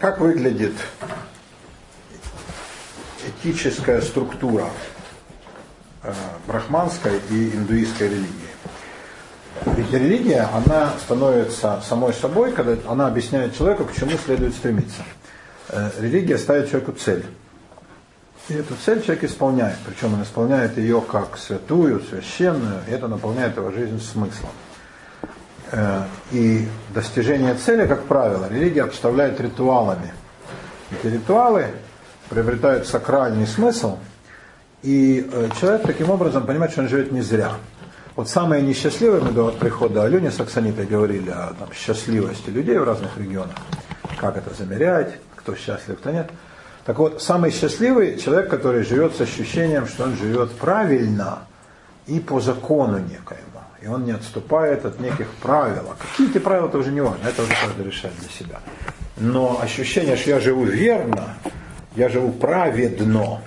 как выглядит этическая структура э, брахманской и индуистской религии. Ведь религия, она становится самой собой, когда она объясняет человеку, к чему следует стремиться. Э, религия ставит человеку цель. И эту цель человек исполняет. Причем он исполняет ее как святую, священную, и это наполняет его жизнь смыслом. Э, и достижение цели, как правило, религия обставляет ритуалами. Эти ритуалы приобретают сакральный смысл, и э, человек таким образом понимает, что он живет не зря. Вот самые несчастливые, мы до прихода Алюни Саксанитой говорили о там, счастливости людей в разных регионах, как это замерять, кто счастлив, кто нет. Так вот, самый счастливый человек, который живет с ощущением, что он живет правильно и по закону некоему и он не отступает от неких правил. А какие эти правила, это уже не важно, это уже каждый решает для себя. Но ощущение, что я живу верно, я живу праведно,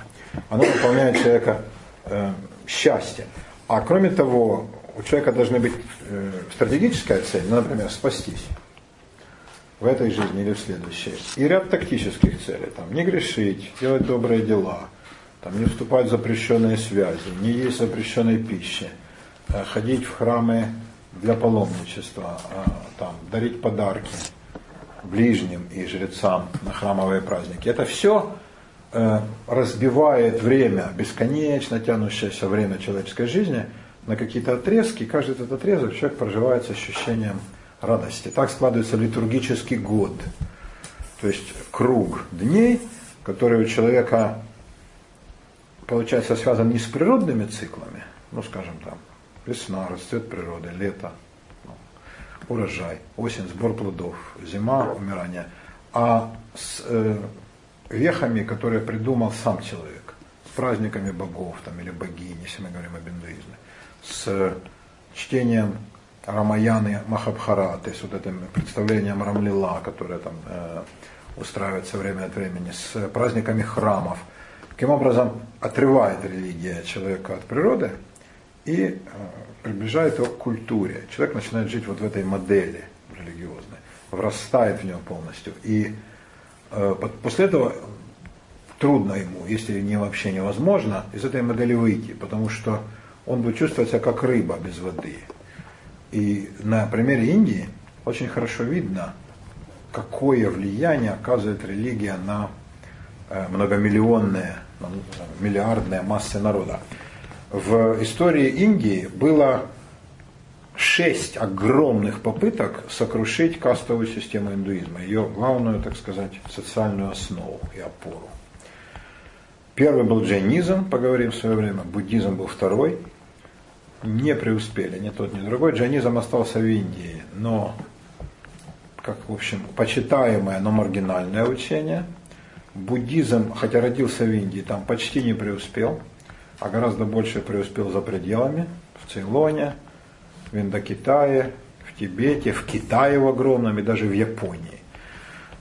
оно наполняет человека э, счастьем. А кроме того, у человека должна быть э, стратегическая цель, ну, например, спастись в этой жизни или в следующей. И ряд тактических целей. Там, не грешить, делать добрые дела, там, не вступать в запрещенные связи, не есть запрещенной пищи – ходить в храмы для паломничества, э, там, дарить подарки ближним и жрецам на храмовые праздники. Это все э, разбивает время, бесконечно тянущееся время человеческой жизни на какие-то отрезки. Каждый этот отрезок человек проживает с ощущением радости. Так складывается литургический год. То есть круг дней, который у человека, получается, связан не с природными циклами, ну, скажем там, Весна, расцвет природы, лето, ну, урожай, осень, сбор плодов, зима, умирание. А с э, вехами, которые придумал сам человек, с праздниками богов там, или богини, если мы говорим об индуизме, с чтением Рамаяны Махабхараты, с вот этим представлением Рамлила, которое там э, устраивается время от времени, с праздниками храмов. Таким образом, отрывает религия человека от природы – и э, приближает его к культуре. Человек начинает жить вот в этой модели религиозной, врастает в нее полностью. И э, после этого трудно ему, если не вообще невозможно, из этой модели выйти, потому что он будет чувствовать себя как рыба без воды. И на примере Индии очень хорошо видно, какое влияние оказывает религия на э, многомиллионные, миллиардные массы народа в истории Индии было шесть огромных попыток сокрушить кастовую систему индуизма, ее главную, так сказать, социальную основу и опору. Первый был джайнизм, поговорим в свое время, буддизм был второй. Не преуспели ни тот, ни другой. Джайнизм остался в Индии, но как, в общем, почитаемое, но маргинальное учение. Буддизм, хотя родился в Индии, там почти не преуспел – а гораздо больше преуспел за пределами, в Цейлоне, в Индокитае, в Тибете, в Китае в огромном и даже в Японии.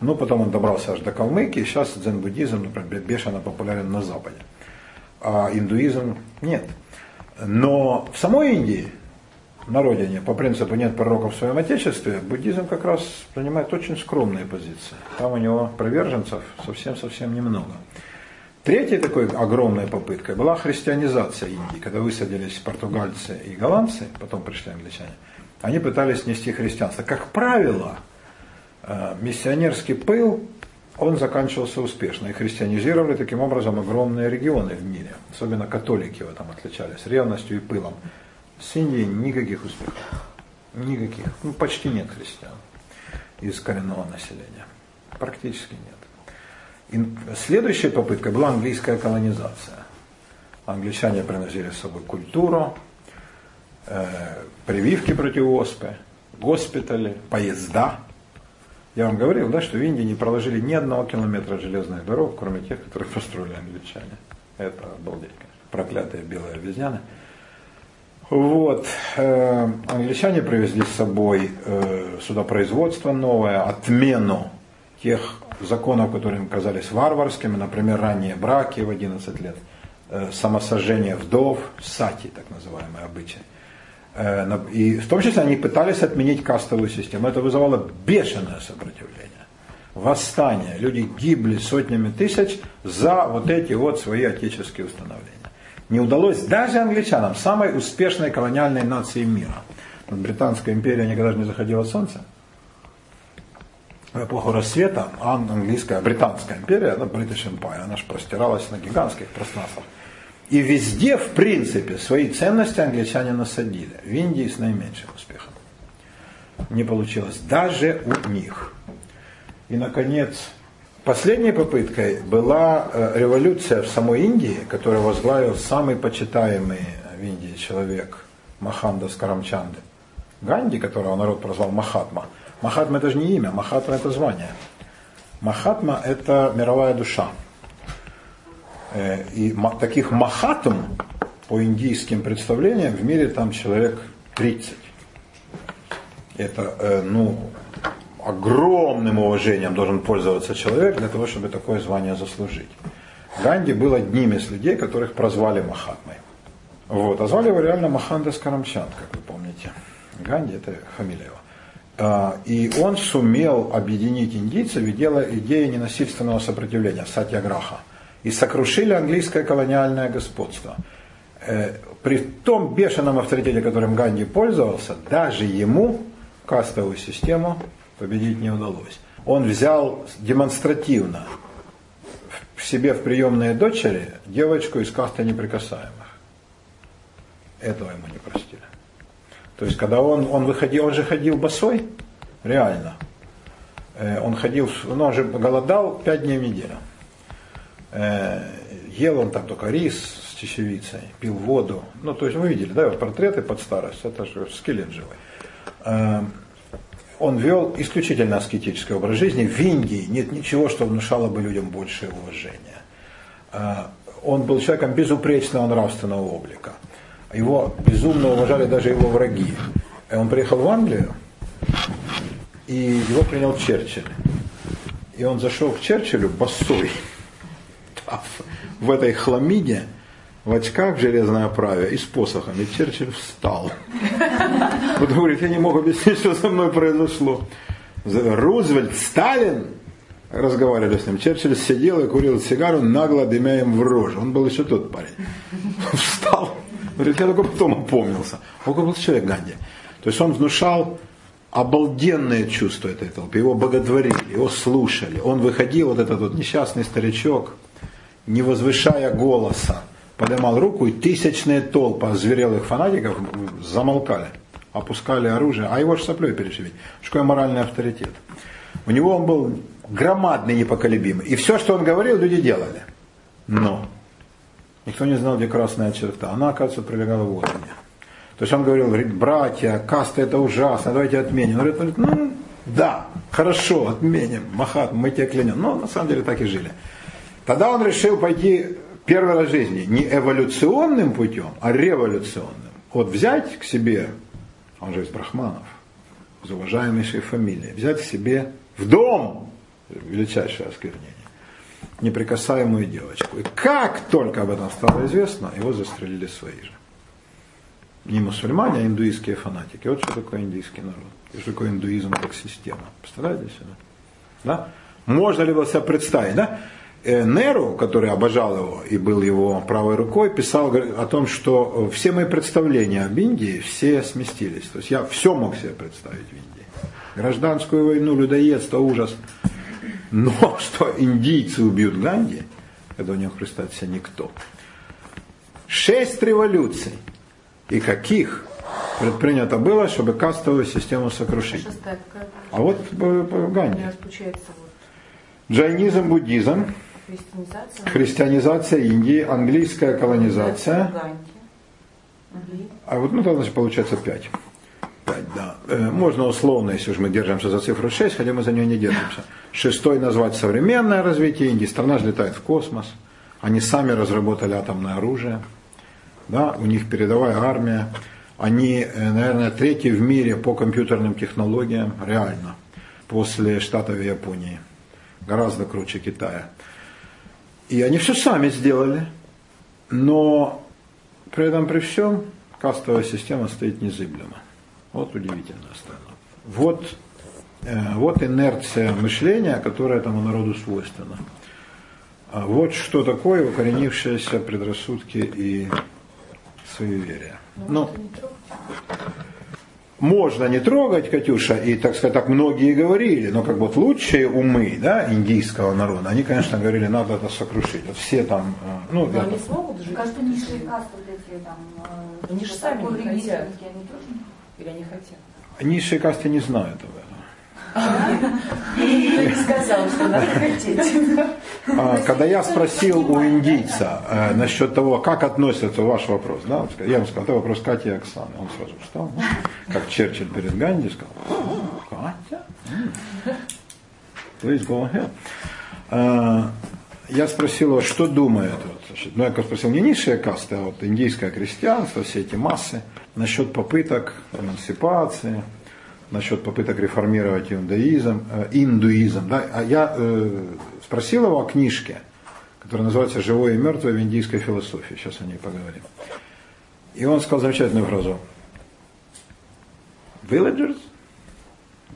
Ну, потом он добрался аж до Калмыкии, сейчас дзен-буддизм, например, бешено популярен на Западе. А индуизм нет. Но в самой Индии, на родине, по принципу нет пророков в своем отечестве, буддизм как раз занимает очень скромные позиции. Там у него приверженцев совсем-совсем немного. Третьей такой огромной попыткой была христианизация Индии, когда высадились португальцы и голландцы, потом пришли англичане. Они пытались нести христианство. Как правило, э, миссионерский пыл, он заканчивался успешно. И христианизировали таким образом огромные регионы в мире. Особенно католики в этом отличались, ревностью и пылом. С Индией никаких успехов. Никаких. Ну, почти нет христиан из коренного населения. Практически нет. Следующая попытка была английская колонизация. Англичане приносили с собой культуру, э, прививки против оспы, госпитали, поезда. Я вам говорил, да, что в Индии не проложили ни одного километра железных дорог, кроме тех, которые построили англичане. Это обалдеть, конечно. Проклятые белые обезьяны. Вот. Э, англичане привезли с собой э, судопроизводство новое, отмену тех законов, которые им казались варварскими, например, ранние браки в 11 лет, э, самосожжение вдов, сати, так называемый обычай. Э, и в том числе они пытались отменить кастовую систему. Это вызывало бешеное сопротивление. восстания. Люди гибли сотнями тысяч за вот эти вот свои отеческие установления. Не удалось даже англичанам, самой успешной колониальной нации мира. Британская империя никогда же не заходила солнце. В эпоху рассвета английская, британская империя, да, British Empire, она же простиралась на гигантских пространствах. И везде, в принципе, свои ценности англичане насадили. В Индии с наименьшим успехом. Не получилось. Даже у них. И, наконец, последней попыткой была э, революция в самой Индии, которую возглавил самый почитаемый в Индии человек Маханда Скарамчанды. Ганди, которого народ прозвал Махатма. Махатма это же не имя, Махатма это звание. Махатма это мировая душа. Э, и таких Махатм по индийским представлениям в мире там человек 30. Это, э, ну, огромным уважением должен пользоваться человек для того, чтобы такое звание заслужить. Ганди был одним из людей, которых прозвали Махатмой. Вот. А звали его реально Маханда Скарамчанд, как вы помните. Ганди это фамилия его. А, и он сумел объединить индийцев и дело идеи ненасильственного сопротивления, сатьяграха. И сокрушили английское колониальное господство. Э, при том бешеном авторитете, которым Ганди пользовался, даже ему кастовую систему победить не удалось. Он взял демонстративно в себе в приемные дочери девочку из каста неприкасаемых. Этого ему не простили. То есть, когда он, он выходил, он же ходил босой, реально. Э, он ходил, ну, он же голодал пять дней в неделю. Э, ел он там только рис с чечевицей, пил воду. Ну, то есть, вы видели, да, вот портреты под старость, это же скелет живой. Э, он вел исключительно аскетический образ жизни. В Индии нет ничего, что внушало бы людям большее уважение. Он был человеком безупречного нравственного облика. Его безумно уважали даже его враги. И он приехал в Англию, и его принял Черчилль. И он зашел к Черчиллю босой, в этой хламиде, в очках в железной оправе и с посохом. И Черчилль встал. Вот говорит, я не мог объяснить, что со мной произошло. Рузвельт, Сталин, разговаривали с ним. Черчилль сидел и курил сигару, нагло дымя им в рожу. Он был еще тот парень. Встал Говорит, я только потом опомнился. Он был человек Ганди. То есть он внушал обалденное чувство этой толпы. Его боготворили, его слушали. Он выходил, вот этот вот несчастный старичок, не возвышая голоса, поднимал руку, и тысячные толпы озверелых фанатиков замолкали, опускали оружие, а его же соплей перешибить. Что такое моральный авторитет? У него он был громадный, непоколебимый. И все, что он говорил, люди делали. Но Никто не знал, где красная черта. Она, оказывается, пролегала в органе. То есть он говорил, говорит, братья, каста это ужасно, давайте отменим. Он говорит, ну да, хорошо, отменим, Махат, мы тебя клянем. Но на самом деле так и жили. Тогда он решил пойти первый раз в жизни не эволюционным путем, а революционным. Вот взять к себе, он же из брахманов, из уважаемейшей фамилии, взять к себе в дом, величайшее осквернение неприкасаемую девочку. И как только об этом стало известно, его застрелили свои же. Не мусульмане, а индуистские фанатики. Вот что такое индийский народ. И что такое индуизм как система. Представляете себе? Да? Можно ли было себе представить? Да? Э, Неру, который обожал его и был его правой рукой, писал о том, что все мои представления об Индии все сместились. То есть я все мог себе представить в Индии. Гражданскую войну, людоедство, ужас. Но что индийцы убьют Ганди, это у него себе никто. Шесть революций. И каких предпринято было, чтобы кастовую систему сокрушить. А вот Ганди. Джайнизм, буддизм, христианизация, христианизация Индии, английская колонизация. А вот ну, тогда значит, получается пять. 5, да. Э, можно условно, если уж мы держимся за цифру 6, хотя мы за нее не держимся. Шестой назвать современное развитие Индии. Страна же летает в космос. Они сами разработали атомное оружие. Да, у них передовая армия. Они, э, наверное, третьи в мире по компьютерным технологиям, реально, после Штатов и Японии. Гораздо круче Китая. И они все сами сделали. Но при этом, при всем, кастовая система стоит незыблемо. Вот удивительная страна. Вот Э, вот инерция мышления, которая этому народу свойственна. А вот что такое укоренившиеся предрассудки и суеверия. Ну, можно не трогать, Катюша, и, так сказать, так многие говорили, но как бы вот лучшие умы да, индийского народа, они, конечно, говорили, надо это сокрушить. Вот все там... Э, ну, но это... они смогут жить? Кажется, низшие касты вот эти там... Э, они же сами не хотят. Они тоже? Или они хотят? Низшие касты не знают об этом. Никто не сказал, что надо хотеть. А, когда я спросил у индийца э, насчет того, как относится ваш вопрос, да, я ему сказал, это вопрос Кати и Оксаны. Он сразу встал, ну, как Черчилль перед Ганди сказал, Катя? Please go ahead. А, я спросил его, что думает, вот, значит, ну я спросил не низшие касты, а вот индийское крестьянство, все эти массы, насчет попыток эмансипации, насчет попыток реформировать иудаизм, э, индуизм. Да? А я э, спросил его о книжке, которая называется «Живое и мертвое в индийской философии». Сейчас о ней поговорим. И он сказал замечательную фразу. Villagers,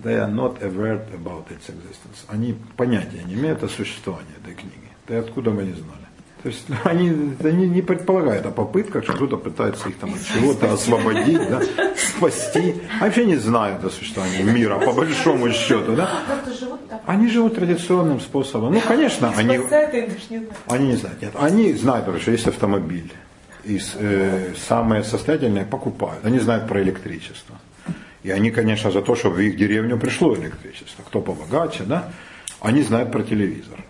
they are not aware about its existence. Они понятия не имеют о существовании этой книги. Да откуда мы не знали? То есть ну, они, они не предполагают о попытках, что кто-то пытается их там от чего-то освободить, да, спасти. Они вообще не знают о существовании мира, по большому счету. Да? Они живут традиционным способом. Ну, конечно, они, они не знают. Нет, они знают, что есть автомобиль. И э, самые состоятельные покупают. Они знают про электричество. И они, конечно, за то, чтобы в их деревню пришло электричество. Кто побогаче, да? Они знают про телевизор.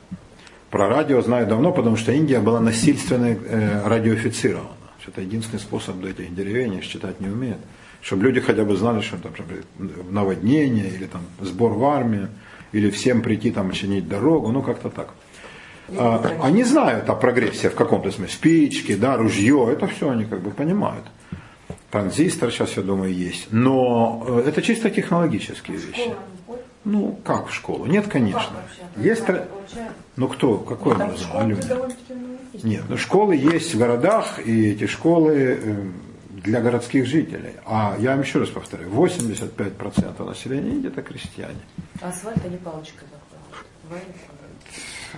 Про радио знаю давно, потому что Индия была насильственно э, радиофицирована. Это единственный способ до этих деревень, считать не умеет. Чтобы люди хотя бы знали, что там наводнение, или там сбор в армию, или всем прийти там чинить дорогу, ну как-то так. А, они знают о прогрессе в каком-то смысле. Спички, да, ружье, это все они как бы понимают. Транзистор сейчас, я думаю, есть. Но э, это чисто технологические вещи. Ну, как в школу? Нет, конечно. Есть, ну кто, какой ну, образование? Нет, ну школы есть в городах, и эти школы э, для городских жителей. А я вам еще раз повторю, 85% населения это крестьяне. Асфальт или палочка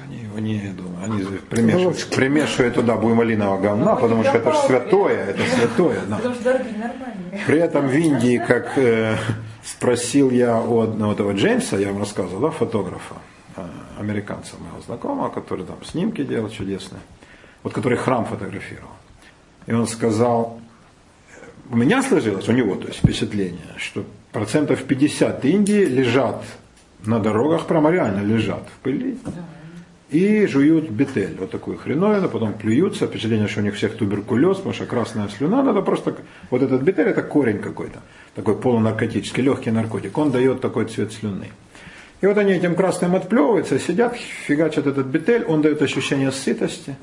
они, они, думаю, они примешивают, примешивают туда буймалинового говна, ну, потому что это же святое, это святое. Да. При этом в Индии, как э, Спросил я у одного этого Джеймса, я вам рассказывал, да, фотографа, э, американца моего знакомого, который там снимки делал чудесные, вот который храм фотографировал. И он сказал, у меня сложилось, у него, то есть впечатление, что процентов 50 Индии лежат на дорогах, прямо реально лежат в пыли и жуют бетель, вот такую хреновину, потом плюются, впечатление, что у них всех туберкулез, потому что красная слюна, надо просто, вот этот бетель это корень какой-то, такой полунаркотический, легкий наркотик, он дает такой цвет слюны. И вот они этим красным отплевываются, сидят, фигачат этот бетель, он дает ощущение сытости,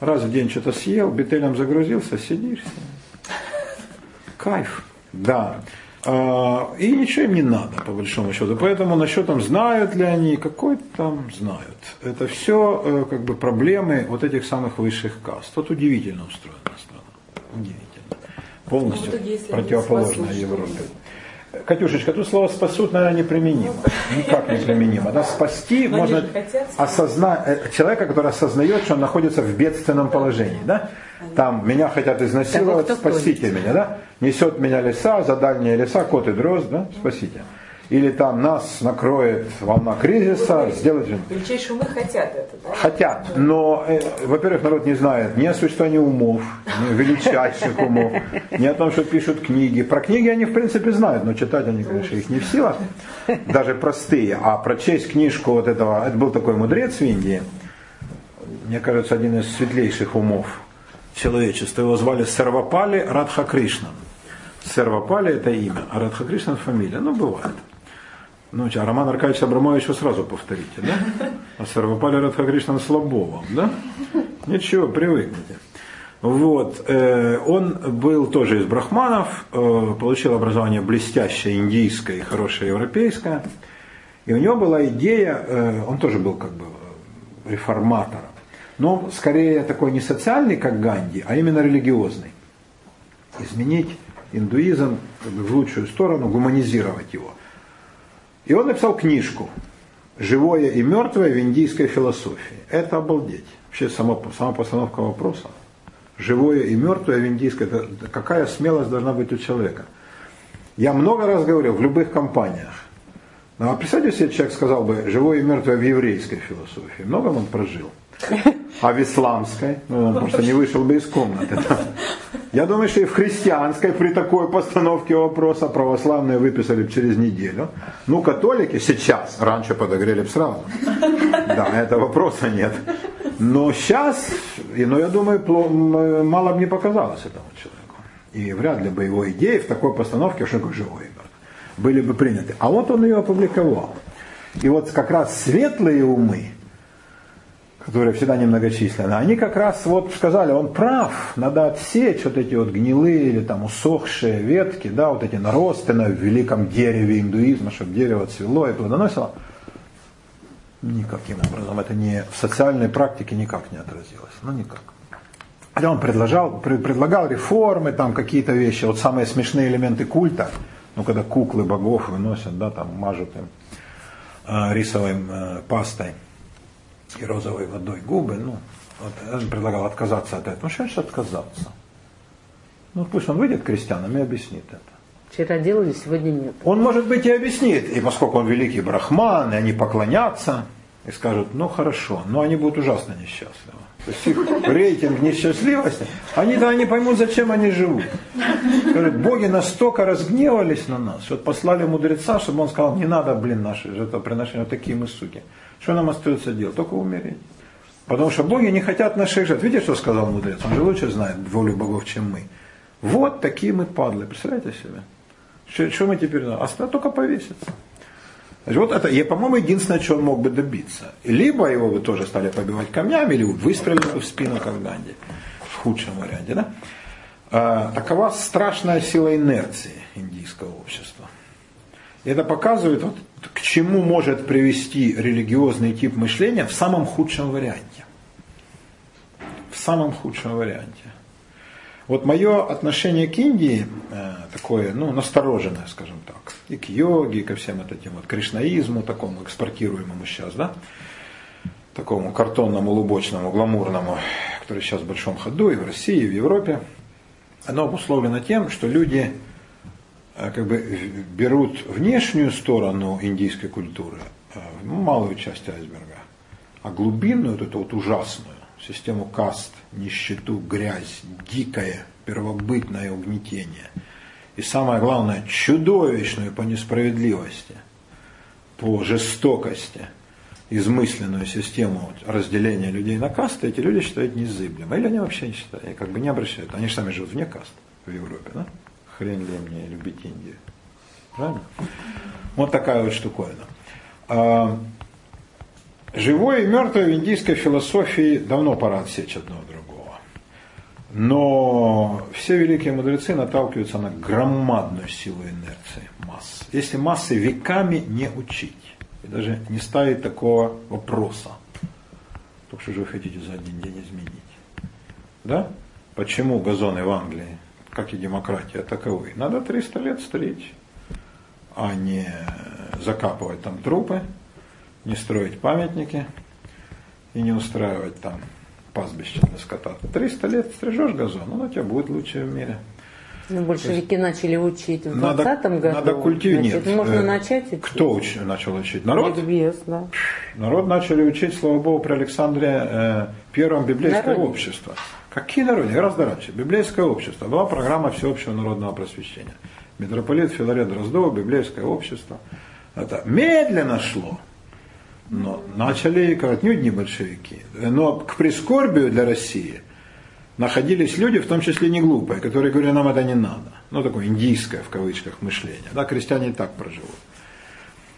раз в день что-то съел, бетелем загрузился, сидишь, кайф, да. А, и ничего им не надо, по большому счету. Поэтому насчет там, знают ли они, какой там знают. Это все э, как бы проблемы вот этих самых высших каст. Вот удивительно устроена страна. Удивительно. Полностью противоположная Европе. Катюшечка, тут слово спасут, наверное, неприменимо. Никак неприменимо. Да? Спасти Но можно осознать э, человека, который осознает, что он находится в бедственном положении. Да? Там меня хотят изнасиловать, спасите меня, да? Несет меня леса, за дальние леса, кот и дрозд, да? Спасите. Или там нас накроет волна кризиса, сделать... Величайшие умы хотят это, да? Хотят, но, э, во-первых, народ не знает ни о существовании умов, ни величайших умов, ни о том, что пишут книги. Про книги они, в принципе, знают, но читать они, конечно, их не в силах, даже простые. А прочесть книжку вот этого, это был такой мудрец в Индии, мне кажется, один из светлейших умов человечества. Его звали Сарвапали Радхакришнан. Сарвапали это имя, а Радхакришнан фамилия. Ну, бывает. Ну, а Роман Аркадьевич Абрамович вы сразу повторите, да? А Сарвапали Радхакришнан Слабовым, да? Ничего, привыкните. Вот, э, он был тоже из брахманов, э, получил образование блестящее индийское и хорошее европейское. И у него была идея, э, он тоже был как бы реформатором но скорее такой не социальный, как Ганди, а именно религиозный. Изменить индуизм в лучшую сторону, гуманизировать его. И он написал книжку «Живое и мертвое в индийской философии». Это обалдеть. Вообще сама, сама постановка вопроса. Живое и мертвое в индийской, это, какая смелость должна быть у человека. Я много раз говорил в любых компаниях. Ну, а представьте себе, человек сказал бы, живое и мертвое в еврейской философии. Много он прожил. А в исламской, ну, он просто не вышел бы из комнаты. Я думаю, что и в христианской при такой постановке вопроса православные выписали бы через неделю. Ну, католики сейчас, раньше подогрели бы сразу. Да, это вопроса нет. Но сейчас, и, ну, я думаю, мало бы не показалось этому человеку. И вряд ли бы его идеи в такой постановке, что такое живой были бы приняты. А вот он ее опубликовал. И вот как раз светлые умы, которые всегда немногочисленны, они как раз вот сказали, он прав, надо отсечь вот эти вот гнилые или там усохшие ветки, да, вот эти наросты на великом дереве индуизма, чтобы дерево цвело и плодоносило. Никаким образом это не, в социальной практике никак не отразилось. Ну никак. Хотя он предлагал, предлагал реформы, там какие-то вещи, вот самые смешные элементы культа, ну когда куклы богов выносят, да, там мажут им э, рисовой э, пастой и розовой водой губы, ну, вот, он предлагал отказаться от этого. Ну, что значит отказаться? Ну, пусть он выйдет к крестьянам и объяснит это. Вчера делали, сегодня нет. Он, может быть, и объяснит. И поскольку он великий брахман, и они поклонятся, и скажут, ну хорошо, но они будут ужасно несчастливы. Рейтинг несчастливости, они да не поймут, зачем они живут. Скажут, боги настолько разгневались на нас, вот послали мудреца, чтобы он сказал, не надо, блин, наши жертвоприношения, вот такие мы суки. Что нам остается делать? Только умереть. Потому что боги не хотят наших жертв. Видите, что сказал мудрец? Он же лучше знает волю богов, чем мы. Вот такие мы падлы. Представляете себе? Что, что мы теперь? Осталось только повеситься. Значит, вот это, по-моему, единственное, чего он мог бы добиться. Либо его бы тоже стали побивать камнями, или выстрелили бы в спину, как Ганди, в худшем варианте. Да? А, такова страшная сила инерции индийского общества. И это показывает, вот, к чему может привести религиозный тип мышления в самом худшем варианте. В самом худшем варианте. Вот мое отношение к Индии э, такое, ну, настороженное, скажем так, и к йоге, и ко всем вот этим вот кришнаизму, такому экспортируемому сейчас, да, такому картонному, лубочному, гламурному, который сейчас в большом ходу и в России, и в Европе, оно обусловлено тем, что люди э, как бы берут внешнюю сторону индийской культуры, э, малую часть айсберга, а глубинную, вот эту вот ужасную, систему каст, нищету, грязь, дикое, первобытное угнетение. И самое главное, чудовищную по несправедливости, по жестокости, измысленную систему разделения людей на касты, эти люди считают незыблемым. Или они вообще не считают, как бы не обращают. Они же сами живут вне каст в Европе, да? Хрен ли мне любить Индию. Правильно? Вот такая вот штуковина. А, Живое и мертвое в индийской философии давно пора отсечь одно от. Но все великие мудрецы наталкиваются на громадную силу инерции масс. Если массы веками не учить, и даже не ставить такого вопроса, то что же вы хотите за один день изменить? Да? Почему газоны в Англии, как и демократия таковы? Надо 300 лет стричь, а не закапывать там трупы, не строить памятники и не устраивать там пастбище для скота. 300 лет стрижешь газон, он у тебя будет лучшее в мире. Ну, большевики есть, начали учить в 20 году. Надо культивировать. Нет, можно э, начать учить. Кто уч, начал учить? Народ? Ликбез, да. Народ начали учить, слава богу, при Александре э, Первом библейское Народ. общество. Какие народы? Гораздо раньше. Библейское общество. Была программа всеобщего народного просвещения. Митрополит Филарет Дроздов, библейское общество. Это медленно шло. Но начали отнюдь не большевики. Но к прискорбию для России находились люди, в том числе не глупые, которые говорили, нам это не надо. Ну, такое индийское, в кавычках, мышление. Да, крестьяне и так проживут.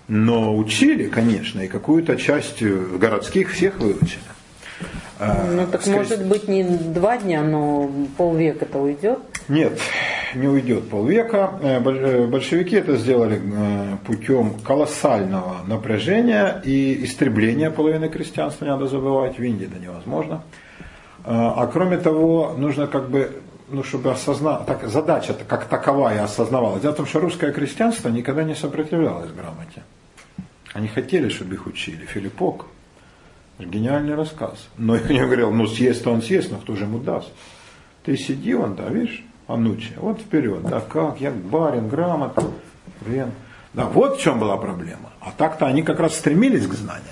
Но учили, конечно, и какую-то часть городских всех выучили. А, ну так Скорее... может быть не два дня, но полвека-то уйдет? Нет, не уйдет полвека. Э, э, большевики это сделали э, путем колоссального напряжения и истребления половины крестьянства, не надо забывать, в Индии это невозможно. А кроме того, нужно как бы, ну, чтобы осознать, так, задача как таковая осознавалась. Дело в том, что русское крестьянство никогда не сопротивлялось грамоте. Они хотели, чтобы их учили. Филиппок. Гениальный рассказ. Но я не говорил, ну съест он съест, но кто же ему даст? Ты сиди, он, да, видишь, Анучи, вот вперед, да, как, я барин, грамотно, блин. Да, вот в чем была проблема. А так-то они как раз стремились к знаниям,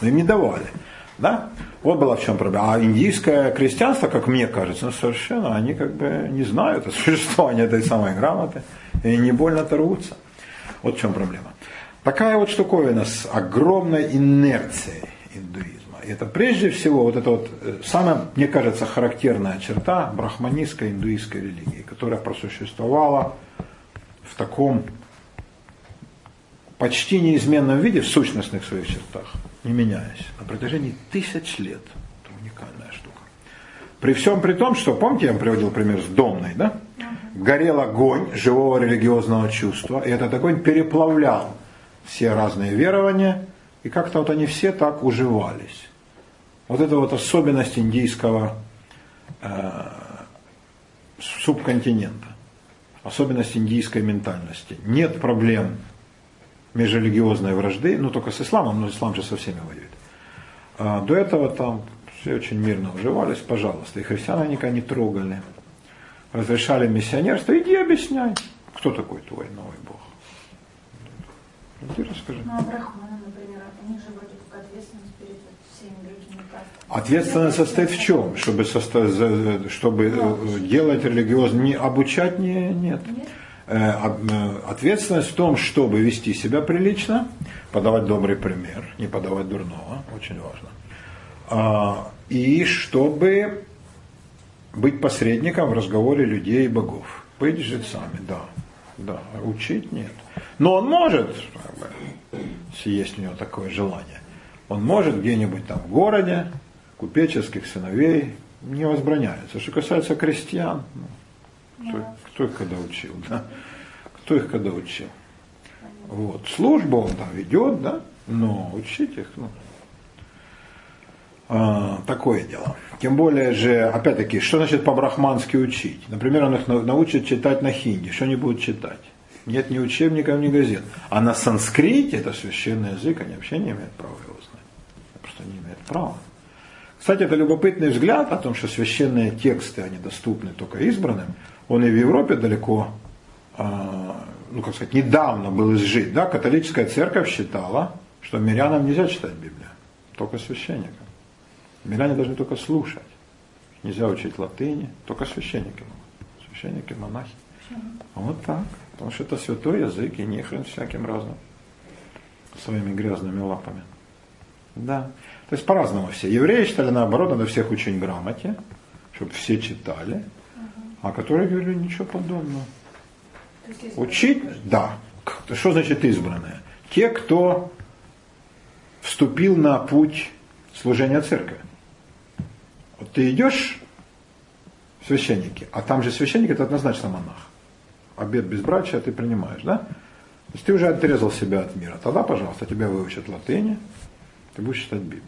но им не давали. Да? Вот была в чем проблема. А индийское крестьянство, как мне кажется, ну, совершенно, они как бы не знают о существовании этой самой грамоты и не больно торгутся. Вот в чем проблема. Такая вот штуковина с огромной инерцией индуизма. Это прежде всего вот это вот э, самая, мне кажется, характерная черта брахманистской индуистской религии, которая просуществовала в таком почти неизменном виде, в сущностных своих чертах, не меняясь, на протяжении тысяч лет. Это уникальная штука. При всем при том, что, помните, я вам приводил пример с Домной, да? Горел огонь живого религиозного чувства, и этот огонь переплавлял все разные верования, и как-то вот они все так уживались. Вот это вот особенность индийского э, субконтинента, особенность индийской ментальности. Нет проблем межрелигиозной вражды, ну только с исламом, но ислам же со всеми воюет. А до этого там все очень мирно уживались, пожалуйста, и христиан никогда не трогали. Разрешали миссионерство, иди объясняй, кто такой твой новый Бог. Иди расскажи. Ну, а брахманы, например, у них же вроде как ответственность перед всеми другими кастами. Ответственность состоит в чем? Чтобы, состо... чтобы ну, делать религиозно, не обучать не, нет. Э, э, ответственность в том, чтобы вести себя прилично, подавать добрый пример, не подавать дурного, очень важно. А, и чтобы быть посредником в разговоре людей и богов. Быть жрецами, да. Да, учить нет. Но он может, если есть у него такое желание, он может где-нибудь там в городе, купеческих сыновей, не возбраняется. Что касается крестьян, ну, кто, кто их когда учил, да? Кто их когда учил? Вот. Службу он там ведет, да, но учить их, ну, а, такое дело. Тем более же, опять-таки, что значит по-брахмански учить? Например, он их научит читать на хинди. Что они будут читать? Нет ни учебников, ни газет. А на санскрите, это священный язык, они вообще не имеют права его знать. Просто не имеют права. Кстати, это любопытный взгляд о том, что священные тексты, они доступны только избранным он и в Европе далеко, а, ну как сказать, недавно был изжит. Да? Католическая церковь считала, что мирянам нельзя читать Библию, только священникам. Миряне должны только слушать. Нельзя учить латыни, только священники могут. Священники, монахи. Вот так. Потому что это святой язык и не хрен всяким разным. Своими грязными лапами. Да. То есть по-разному все. Евреи считали наоборот, надо всех учить грамоте, чтобы все читали а которые говорили ничего подобного. Учить, да. Что значит избранные? Те, кто вступил на путь служения церкви. Вот ты идешь в священники, а там же священник это однозначно монах. Обед безбрачия ты принимаешь, да? То есть ты уже отрезал себя от мира. Тогда, пожалуйста, тебя выучат латыни, ты будешь читать Библию.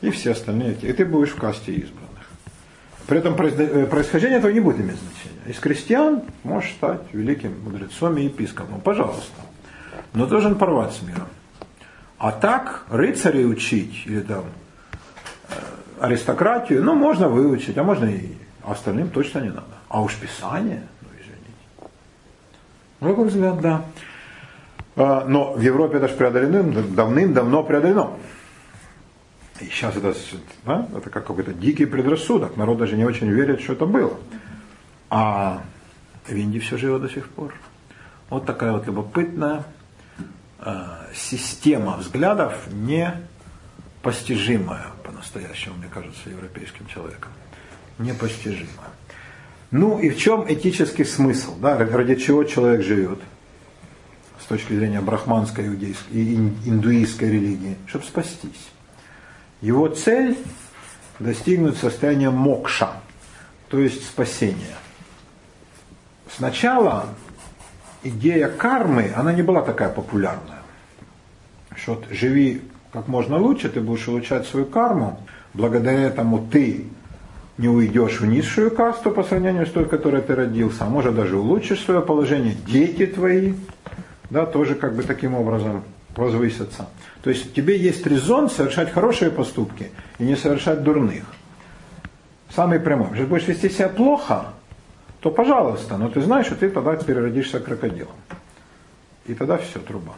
И все остальные, и ты будешь в касте избран. При этом э, происхождение этого не будет иметь значения. Из крестьян можешь стать великим мудрецом и епископом, пожалуйста. Но должен порвать с миром. А так рыцарей учить или там э, аристократию, ну, можно выучить, а можно и остальным точно не надо. А уж писание, ну, извините. На какой взгляд, да. А, но в Европе это же преодолено, давным-давно преодолено. И сейчас это, да, это как какой-то дикий предрассудок. Народ даже не очень верит, что это было. А в Индии все живет до сих пор. Вот такая вот любопытная э, система взглядов, непостижимая по-настоящему, мне кажется, европейским человеком. Непостижимая. Ну и в чем этический смысл, да, ради чего человек живет точки зрения брахманской иудейской индуистской религии, чтобы спастись. Его цель – достигнуть состояния мокша, то есть спасения. Сначала идея кармы, она не была такая популярная. Что вот живи как можно лучше, ты будешь улучшать свою карму, благодаря этому ты не уйдешь в низшую касту по сравнению с той, в которой ты родился, а может даже улучшишь свое положение, дети твои, да, тоже как бы таким образом возвысятся. То есть тебе есть резон совершать хорошие поступки и не совершать дурных. Самый прямой. Если будешь вести себя плохо, то пожалуйста, но ты знаешь, что ты тогда переродишься крокодилом. И тогда все, труба.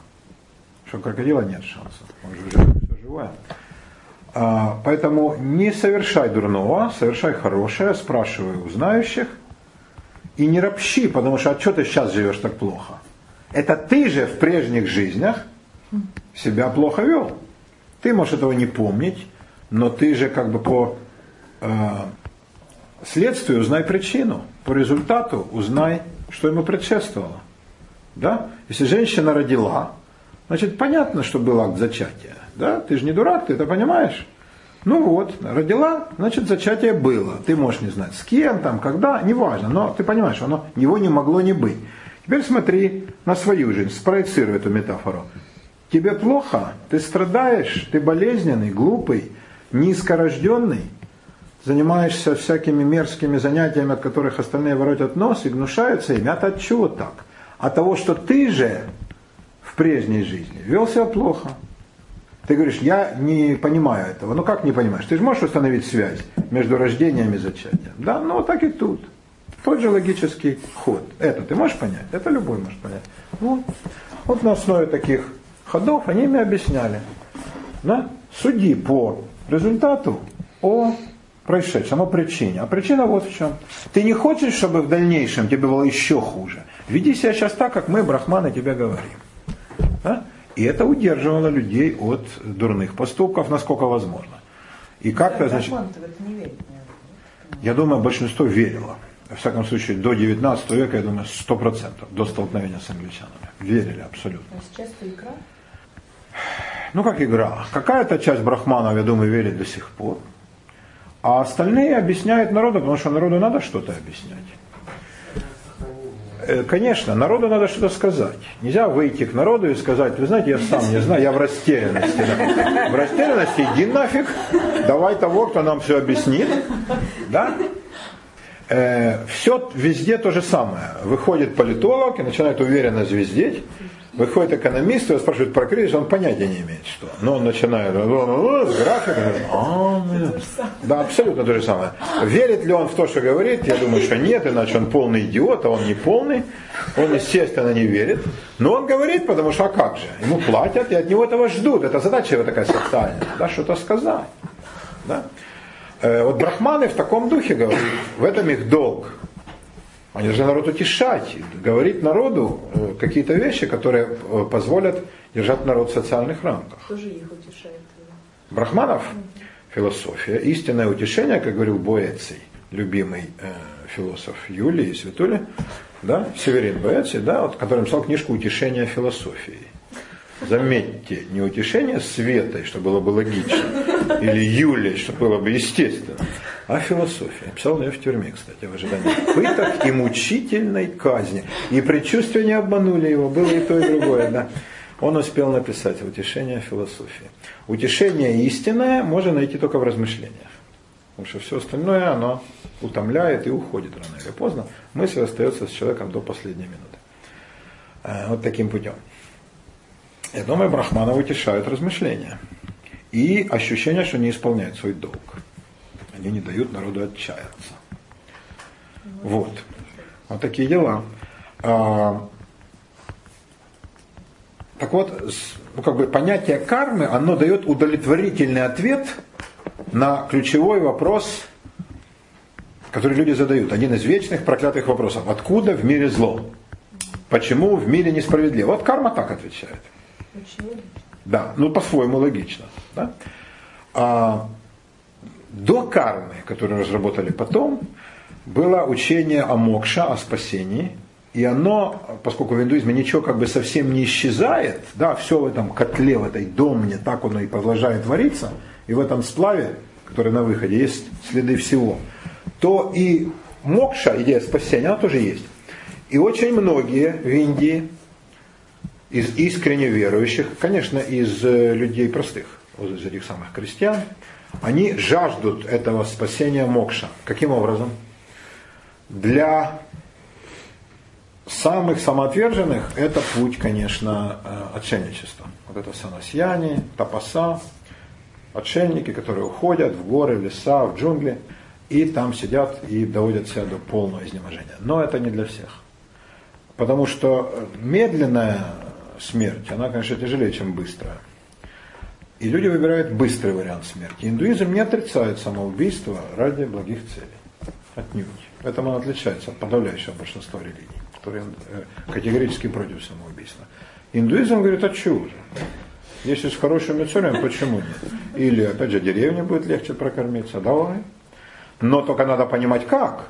Что крокодила нет шансов. Он же все живое. А, поэтому не совершай дурного, совершай хорошее, спрашивай у знающих. И не ропщи, потому что а что ты сейчас живешь так плохо? Это ты же в прежних жизнях себя плохо вел. Ты можешь этого не помнить, но ты же как бы по э, следствию узнай причину, по результату узнай, что ему предшествовало. Да? Если женщина родила, значит понятно, что был акт зачатия. Да? Ты же не дурак, ты это понимаешь. Ну вот, родила, значит зачатие было. Ты можешь не знать с кем, там, когда, неважно, но ты понимаешь, оно, его не могло не быть. Теперь смотри на свою жизнь, спроецируй эту метафору. Тебе плохо, ты страдаешь, ты болезненный, глупый, низкорожденный, занимаешься всякими мерзкими занятиями, от которых остальные воротят нос и гнушаются ими. Это от чего так? От того, что ты же в прежней жизни вел себя плохо. Ты говоришь, я не понимаю этого. Ну как не понимаешь? Ты же можешь установить связь между рождением и зачатием. Да, ну так и тут. Тот же логический ход. Это ты можешь понять? Это любой может понять. Вот, вот на основе таких ходов они мне объясняли. Да? Суди по результату о происшедшем, о причине. А причина вот в чем. Ты не хочешь, чтобы в дальнейшем тебе было еще хуже. Веди себя сейчас так, как мы, брахманы, тебе говорим. Да? И это удерживало людей от дурных поступков, насколько возможно. И как-то, значит... Я думаю, большинство верило. Во всяком случае, до 19 века, я думаю, 100% до столкновения с англичанами. Верили абсолютно. А сейчас это игра? Ну, как игра. Какая-то часть брахманов, я думаю, верит до сих пор. А остальные объясняют народу, потому что народу надо что-то объяснять. Э, конечно, народу надо что-то сказать. Нельзя выйти к народу и сказать, вы знаете, я сам не знаю, я в растерянности. Да. В растерянности иди нафиг, давай того, кто нам все объяснит. Да? Э, все везде то же самое. Выходит политолог и начинает уверенно звездеть. Выходит экономист, его спрашивают про кризис, он понятия не имеет, что. Но он начинает с графиком. А, да, абсолютно то же самое. Верит ли он в то, что говорит? Я думаю, что нет, иначе он полный идиот, а он не полный. Он, естественно, не верит. Но он говорит, потому что а как же? Ему платят, и от него этого ждут. Это задача его такая социальная, да, что-то сказать. Да? Э, вот брахманы в таком духе говорят, в этом их долг. Они должны народ утешать, говорить народу э, какие-то вещи, которые э, позволят держать народ в социальных рамках. Кто же их утешает? Брахманов философия, истинное утешение, как говорил Боэций, любимый э, философ Юлии и Светули, да, Северин Боэций, да, вот, который написал книжку «Утешение философии». Заметьте, не утешение Светой, что было бы логично, или Юлей, что было бы естественно, а философия. Писал ее в тюрьме, кстати, в ожидании пыток и мучительной казни. И предчувствия не обманули его, было и то, и другое. Да. Он успел написать «Утешение философии». Утешение истинное можно найти только в размышлениях. Потому что все остальное, оно утомляет и уходит рано или поздно. Мысль остается с человеком до последней минуты. Э, вот таким путем. Я думаю, Брахманов утешают размышления. И ощущение, что не исполняют свой долг. Они не дают народу отчаяться. Вот. Вот такие дела. А, так вот, ну, как бы понятие кармы, оно дает удовлетворительный ответ на ключевой вопрос, который люди задают. Один из вечных проклятых вопросов. Откуда в мире зло? Почему в мире несправедливо? Вот карма так отвечает. Да, ну по-своему логично. Да? А, до кармы, которую разработали потом, было учение о мокша, о спасении. И оно, поскольку в индуизме ничего как бы совсем не исчезает, да, все в этом котле, в этой домне, так оно и продолжает вариться, и в этом сплаве, который на выходе, есть следы всего, то и мокша, идея спасения, она тоже есть. И очень многие в Индии из искренне верующих, конечно, из э, людей простых, из этих самых крестьян, они жаждут этого спасения мокша. Каким образом? Для самых самоотверженных это путь, конечно, э, отшельничества. Вот это санасьяне, тапаса, отшельники, которые уходят в горы, в леса, в джунгли, и там сидят и доводят себя до полного изнеможения. Но это не для всех. Потому что медленная смерть, она, конечно, тяжелее, чем быстрая. И люди выбирают быстрый вариант смерти. Индуизм не отрицает самоубийство ради благих целей. Отнюдь. Поэтому он отличается от подавляющего большинства религий, которые э, категорически против самоубийства. Индуизм говорит, а чего же? Если с хорошими целями, почему нет? Или, опять же, деревне будет легче прокормиться, давай. Но только надо понимать, как,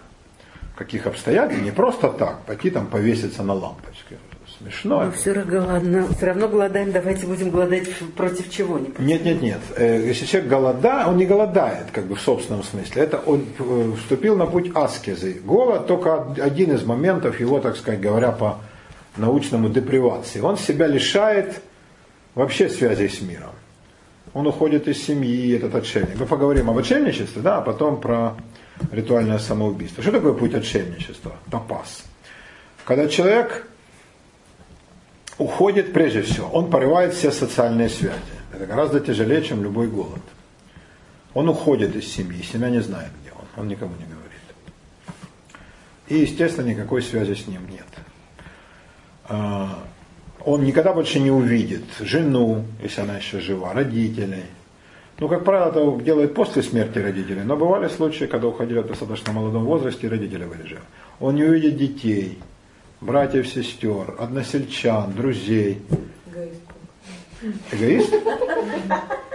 каких обстоятельств, не просто так, пойти там повеситься на лампочке. Смешно. Но все равно, голодно, все равно голодаем, давайте будем голодать против чего? Не нет, нет, нет. Э, если человек голодает, он не голодает, как бы в собственном смысле. Это он э, вступил на путь аскезы. Голод только один из моментов его, так сказать, говоря по научному депривации. Он себя лишает вообще связей с миром. Он уходит из семьи, этот отшельник. Мы поговорим об отшельничестве, да, а потом про ритуальное самоубийство. Что такое путь отшельничества? Топас. Когда человек уходит прежде всего, он порывает все социальные связи. Это гораздо тяжелее, чем любой голод. Он уходит из семьи, семья не знает, где он, он никому не говорит. И, естественно, никакой связи с ним нет. А, он никогда больше не увидит жену, если она еще жива, родителей. Ну, как правило, это делают после смерти родителей, но бывали случаи, когда уходили в достаточно молодом возрасте, и родители живы. Он не увидит детей, братьев, сестер, односельчан, друзей. Эгоист?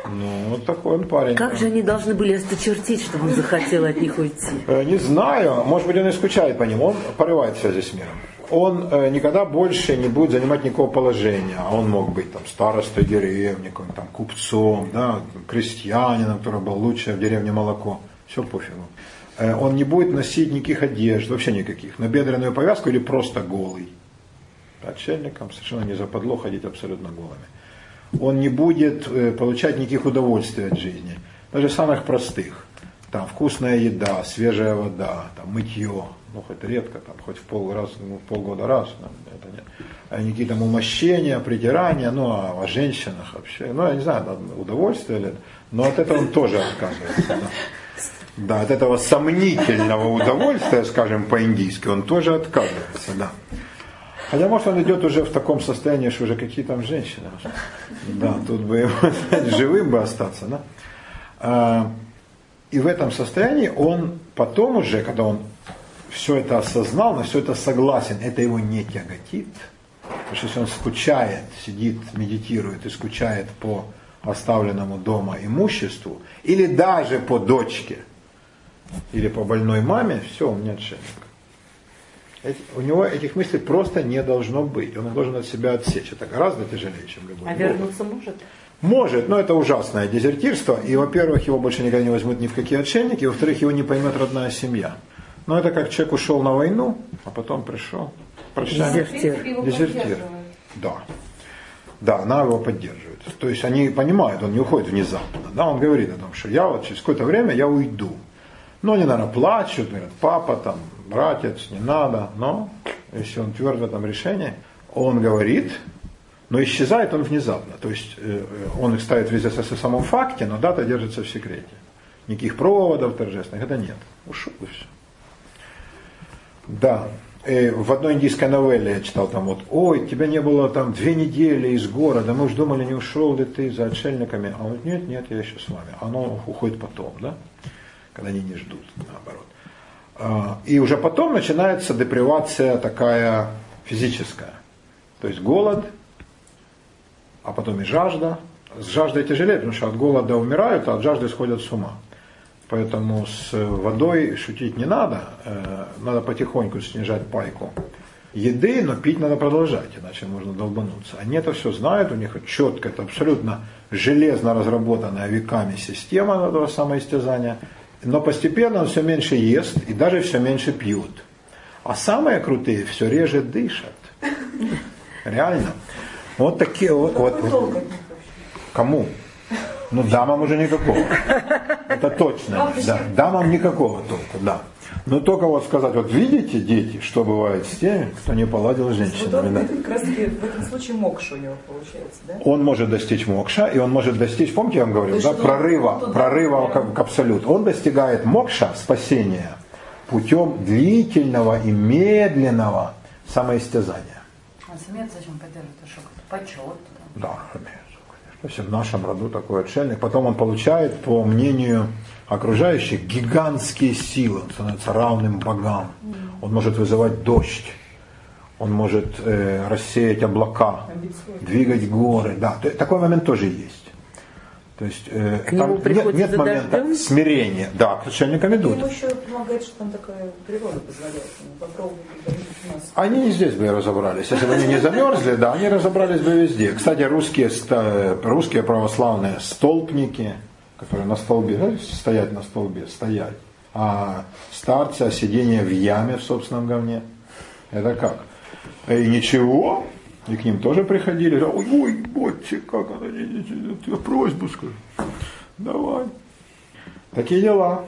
Ну, вот такой он парень. Как же они должны были осточертить, чтобы он захотел от них уйти? Э, не знаю. Может быть, он и скучает по ним. Он порывает связи с миром он э, никогда больше не будет занимать никакого положения. А он мог быть там старостой деревни, там купцом, да, крестьянином, который был лучше в деревне молоко. Все пофигу. Э, он не будет носить никаких одежд, вообще никаких. На бедренную повязку или просто голый. Отшельникам совершенно не западло ходить абсолютно голыми. Он не будет э, получать никаких удовольствий от жизни. Даже самых простых. Там вкусная еда, свежая вода, там мытье, ну хоть редко, там, хоть в пол раз, ну, в полгода раз, ну, это нет. А какие там умощения, притирания, ну а о женщинах вообще, ну я не знаю, удовольствие ли, но от этого он тоже отказывается. Да, от этого сомнительного удовольствия, скажем по-индийски, он тоже отказывается, да. Хотя, может, он идет уже в таком состоянии, что уже какие там женщины. Да, тут бы ему живым бы остаться, да. А, и в этом состоянии он потом уже, когда он все это осознал, на все это согласен, это его не тяготит. Потому что если он скучает, сидит, медитирует и скучает по оставленному дома имуществу, или даже по дочке, или по больной маме, все, он не отшельник. у него этих мыслей просто не должно быть. Он должен от себя отсечь. Это гораздо тяжелее, чем любой. А вернуться может? Может, но это ужасное дезертирство. И, во-первых, его больше никогда не возьмут ни в какие отшельники, во-вторых, его не поймет родная семья. Но это как человек ушел на войну, а потом пришел. Прощание. Дезертир. Дезертир. Да. Да, она его поддерживает. То есть они понимают, он не уходит внезапно. Да, он говорит о том, что я вот через какое-то время я уйду. Но они, наверное, плачут, говорят, папа, там, братец, не надо. Но если он твердо в этом решении, он говорит, но исчезает он внезапно. То есть э, он их ставит в известность о самом факте, но дата держится в секрете. Никаких проводов торжественных, это нет. Ушел и все. Да. И в одной индийской новелле я читал там вот, ой, тебя не было там две недели из города, мы уж думали, не ушел ли ты за отшельниками. А он говорит, нет, нет, я еще с вами. Оно уходит потом, да, когда они не ждут, наоборот. А, и уже потом начинается депривация такая физическая. То есть голод, а потом и жажда. С жаждой тяжелее, потому что от голода умирают, а от жажды сходят с ума. Поэтому с водой шутить не надо, э, надо потихоньку снижать пайку еды, но пить надо продолжать, иначе можно долбануться. Они это все знают, у них четко, это абсолютно железно разработанная веками система этого самоистязания, но постепенно он все меньше ест и даже все меньше пьют. А самые крутые все реже дышат. Реально. Вот такие вот. вот. Кому? Ну, дамам уже никакого. Это точно. Да, дамам никакого толку, да. Но только вот сказать, вот видите, дети, что бывает с теми, кто не поладил с женщинами. Вот он, как раз таки в этом случае мокша у него получается, да? Он может достичь мокша, и он может достичь, помните, я вам говорил, да, прорыва, он, прорыва к, к абсолюту. Он достигает мокша, спасения, путем длительного и медленного самоистязания. А самец зачем поддерживает? Что, почет? Да, разумеется. То есть в нашем роду такой отшельник. Потом он получает, по мнению окружающих, гигантские силы. Он становится равным богам. Он может вызывать дождь. Он может э, рассеять облака, двигать горы. Да, такой момент тоже есть. То есть э, к там нет, нет момента дождем? смирения. Да, к отшельникам идут. Ему еще помогает, что там такая природа позволяет. Попробуй Они не здесь бы разобрались. Если бы они не замерзли, да, они разобрались бы везде. Кстати, русские, русские православные столпники, которые на столбе, стоять на столбе, стоять. А старцы, сидение в яме в собственном говне. Это как? И ничего, и к ним тоже приходили, ой, ой, ботче, как она, я просьбу скажу, давай. Такие дела.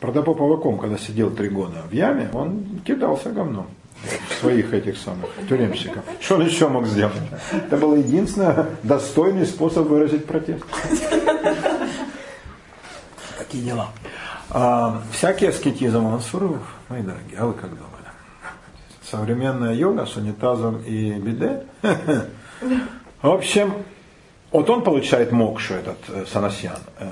Протопоп когда сидел три года в яме, он кидался говном своих этих самых тюремщиков. Что он еще мог сделать? Это был единственный достойный способ выразить протест. Такие дела. А, всякий аскетизм, он суров, мои дорогие, а вы как думаете? современная йога с унитазом и биде. В общем, вот он получает мокшу, этот э, санасьян, э,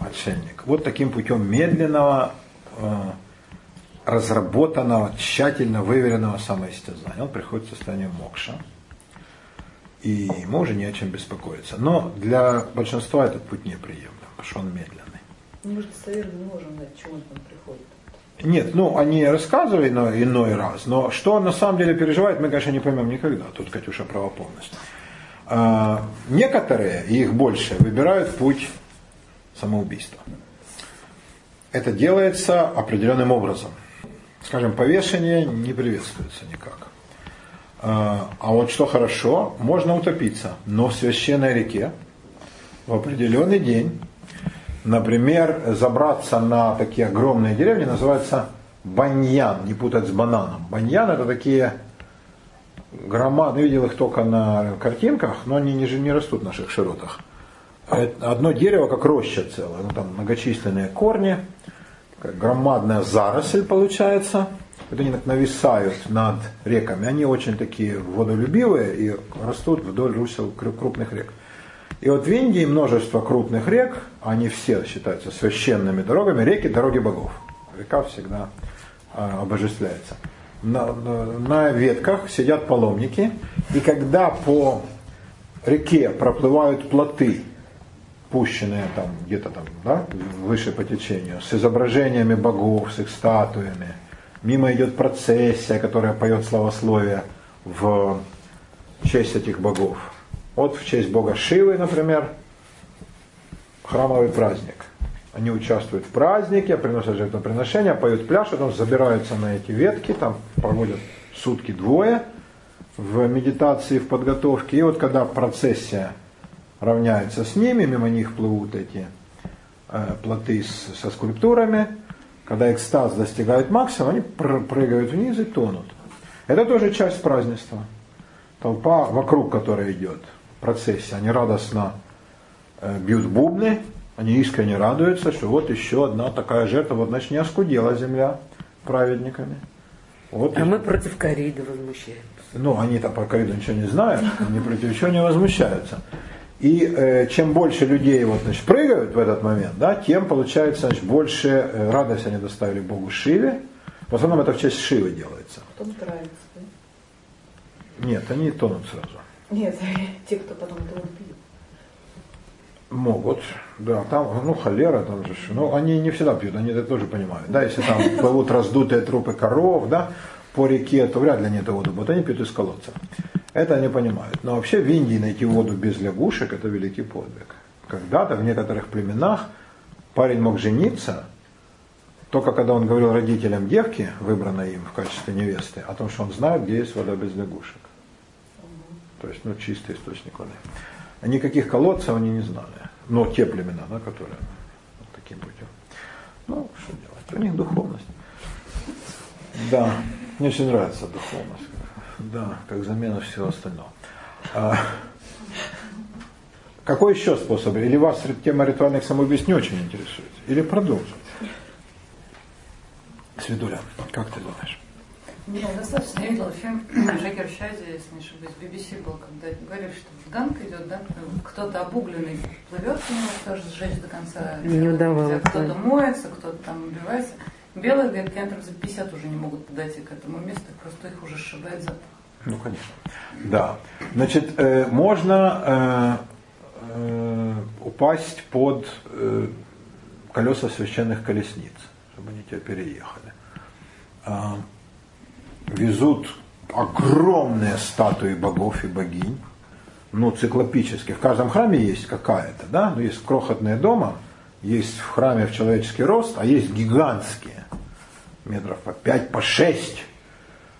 отшельник, вот таким путем медленного, э, разработанного, тщательно выверенного самоистязания. Он приходит в состояние мокша, и ему уже не о чем беспокоиться. Но для большинства этот путь неприемлем, потому что он медленный. Мы же достоверно не можем знать, чего он там приходит. Нет, ну они рассказывали но иной раз, но что он на самом деле переживает, мы, конечно, не поймем никогда. Тут Катюша права полностью. А, некоторые, их больше, выбирают путь самоубийства. Это делается определенным образом. Скажем, повешение не приветствуется никак. А, а вот что хорошо, можно утопиться, но в священной реке в определенный день Например, забраться на такие огромные деревни называется баньян, не путать с бананом. Баньян это такие громадные, видел их только на картинках, но они не, не растут в наших широтах. Одно дерево как роща целая, ну, там многочисленные корни, громадная заросль получается. Вот они так нависают над реками. Они очень такие водолюбивые и растут вдоль русел крупных рек. И вот в Индии множество крупных рек, они все считаются священными дорогами, реки – дороги богов. Река всегда а, обожествляется. На, на, ветках сидят паломники, и когда по реке проплывают плоты, пущенные там где-то там, да, выше по течению, с изображениями богов, с их статуями, мимо идет процессия, которая поет славословие в честь этих богов вот в честь бога Шивы, например, храмовый праздник. Они участвуют в празднике, приносят жертвоприношения, поют пляж, потом забираются на эти ветки, там проводят сутки двое в медитации, в подготовке. И вот когда процессия равняется с ними, мимо них плывут эти э, плоты со скульптурами, когда экстаз достигает максимума, они прыгают вниз и тонут. Это тоже часть празднества. Толпа, вокруг которой идет процессе. Они радостно э, бьют бубны, они искренне радуются, что вот еще одна такая жертва, вот значит не оскудела земля праведниками. Вот а и... мы против кориды возмущаемся. Ну, они там про кориду ничего не знают, они против чего не возмущаются. И э, чем больше людей вот, значит, прыгают в этот момент, да, тем получается значит, больше э, радости они доставили Богу Шиве. В основном это в честь Шивы делается. Потом травится, да? Нет, они тонут сразу. Нет, те, кто потом это пьют. Могут, да, там, ну, холера, там же, ну, они не всегда пьют, они это тоже понимают, да, если там плывут раздутые трупы коров, да, по реке, то вряд ли они эту воду будут, они пьют из колодца. Это они понимают. Но вообще в Индии найти воду без лягушек – это великий подвиг. Когда-то в некоторых племенах парень мог жениться, только когда он говорил родителям девки, выбранной им в качестве невесты, о том, что он знает, где есть вода без лягушек то есть ну, чистый источник воды. Никаких колодцев они не знали, но те племена, да, которые вот таким путем. Ну, что делать, у них духовность. Да, мне очень нравится духовность. Да, как замена всего остального. А, какой еще способ? Или вас тема ритуальных самоубийств не очень интересует? Или продолжить? Свидуля, как ты думаешь? Ну, достаточно. Я видела фильм Жакер Шази, если не ошибаюсь, BBC был, когда говорили, что в ганг идет, да, кто-то обугленный плывет к нему, тоже сжечь до конца. Не удавалось. Кто-то моется, кто-то там убивается. Белые, километров за 50 уже не могут подойти к этому месту, просто их уже сшибает запах. Ну, конечно. Да. Значит, э, можно э, э, упасть под э, колеса священных колесниц, чтобы они тебя переехали. Везут огромные статуи богов и богинь, ну, циклопические. В каждом храме есть какая-то, да, ну, есть крохотные дома, есть в храме в человеческий рост, а есть гигантские, метров по 5, по 6,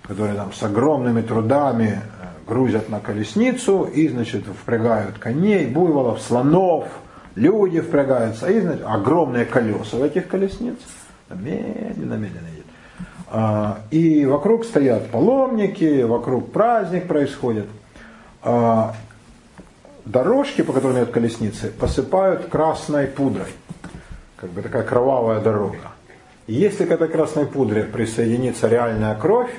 которые там с огромными трудами э, грузят на колесницу и, значит, впрягают коней, буйволов, слонов, люди впрягаются, и, значит, огромные колеса в этих колесниц, медленно-медленно и вокруг стоят паломники, вокруг праздник происходит. А, дорожки, по которым идут колесницы, посыпают красной пудрой. Как бы такая кровавая дорога. Если к этой красной пудре присоединится реальная кровь,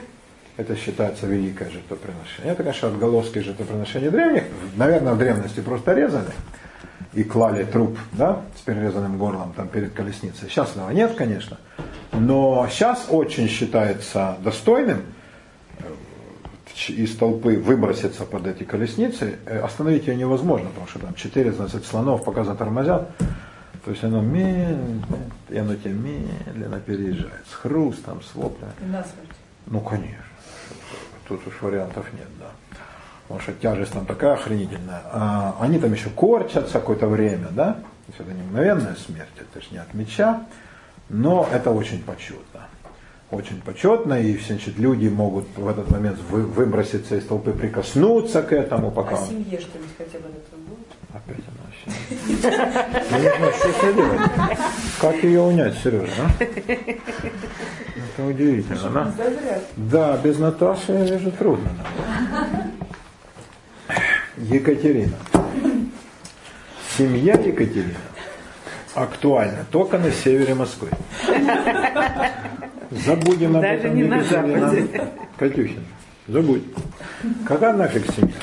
это считается великое жертвоприношение. Это, конечно, отголоски жертвоприношения древних. Наверное, в древности просто резали и клали труп да, с перерезанным горлом там, перед колесницей. Сейчас этого нет, конечно. Но сейчас очень считается достойным э, из толпы выброситься под эти колесницы. Э, остановить ее невозможно, потому что там 14 слонов пока затормозят. То есть оно медленно, и оно тебе медленно переезжает. С хрустом, с воплями. Ну, конечно. Тут уж вариантов нет, да. Потому что тяжесть там такая охренительная. А они там еще корчатся какое-то время, да. То есть это не мгновенная смерть, это же не от меча. Но это очень почетно. Очень почетно, и значит, люди могут в этот момент вы, выброситься из толпы, прикоснуться к этому, пока... А семье что-нибудь хотя бы это будет? Опять она вообще. Я не знаю, что с делать. Как ее унять, Сережа, а? Это удивительно. Она... Да, без Наташи, я вижу, трудно. Екатерина. Семья Екатерина актуальна только на севере Москвы. Забудем об Даже этом. не на Западе. Катюхин, забудь. Какая нафиг семья?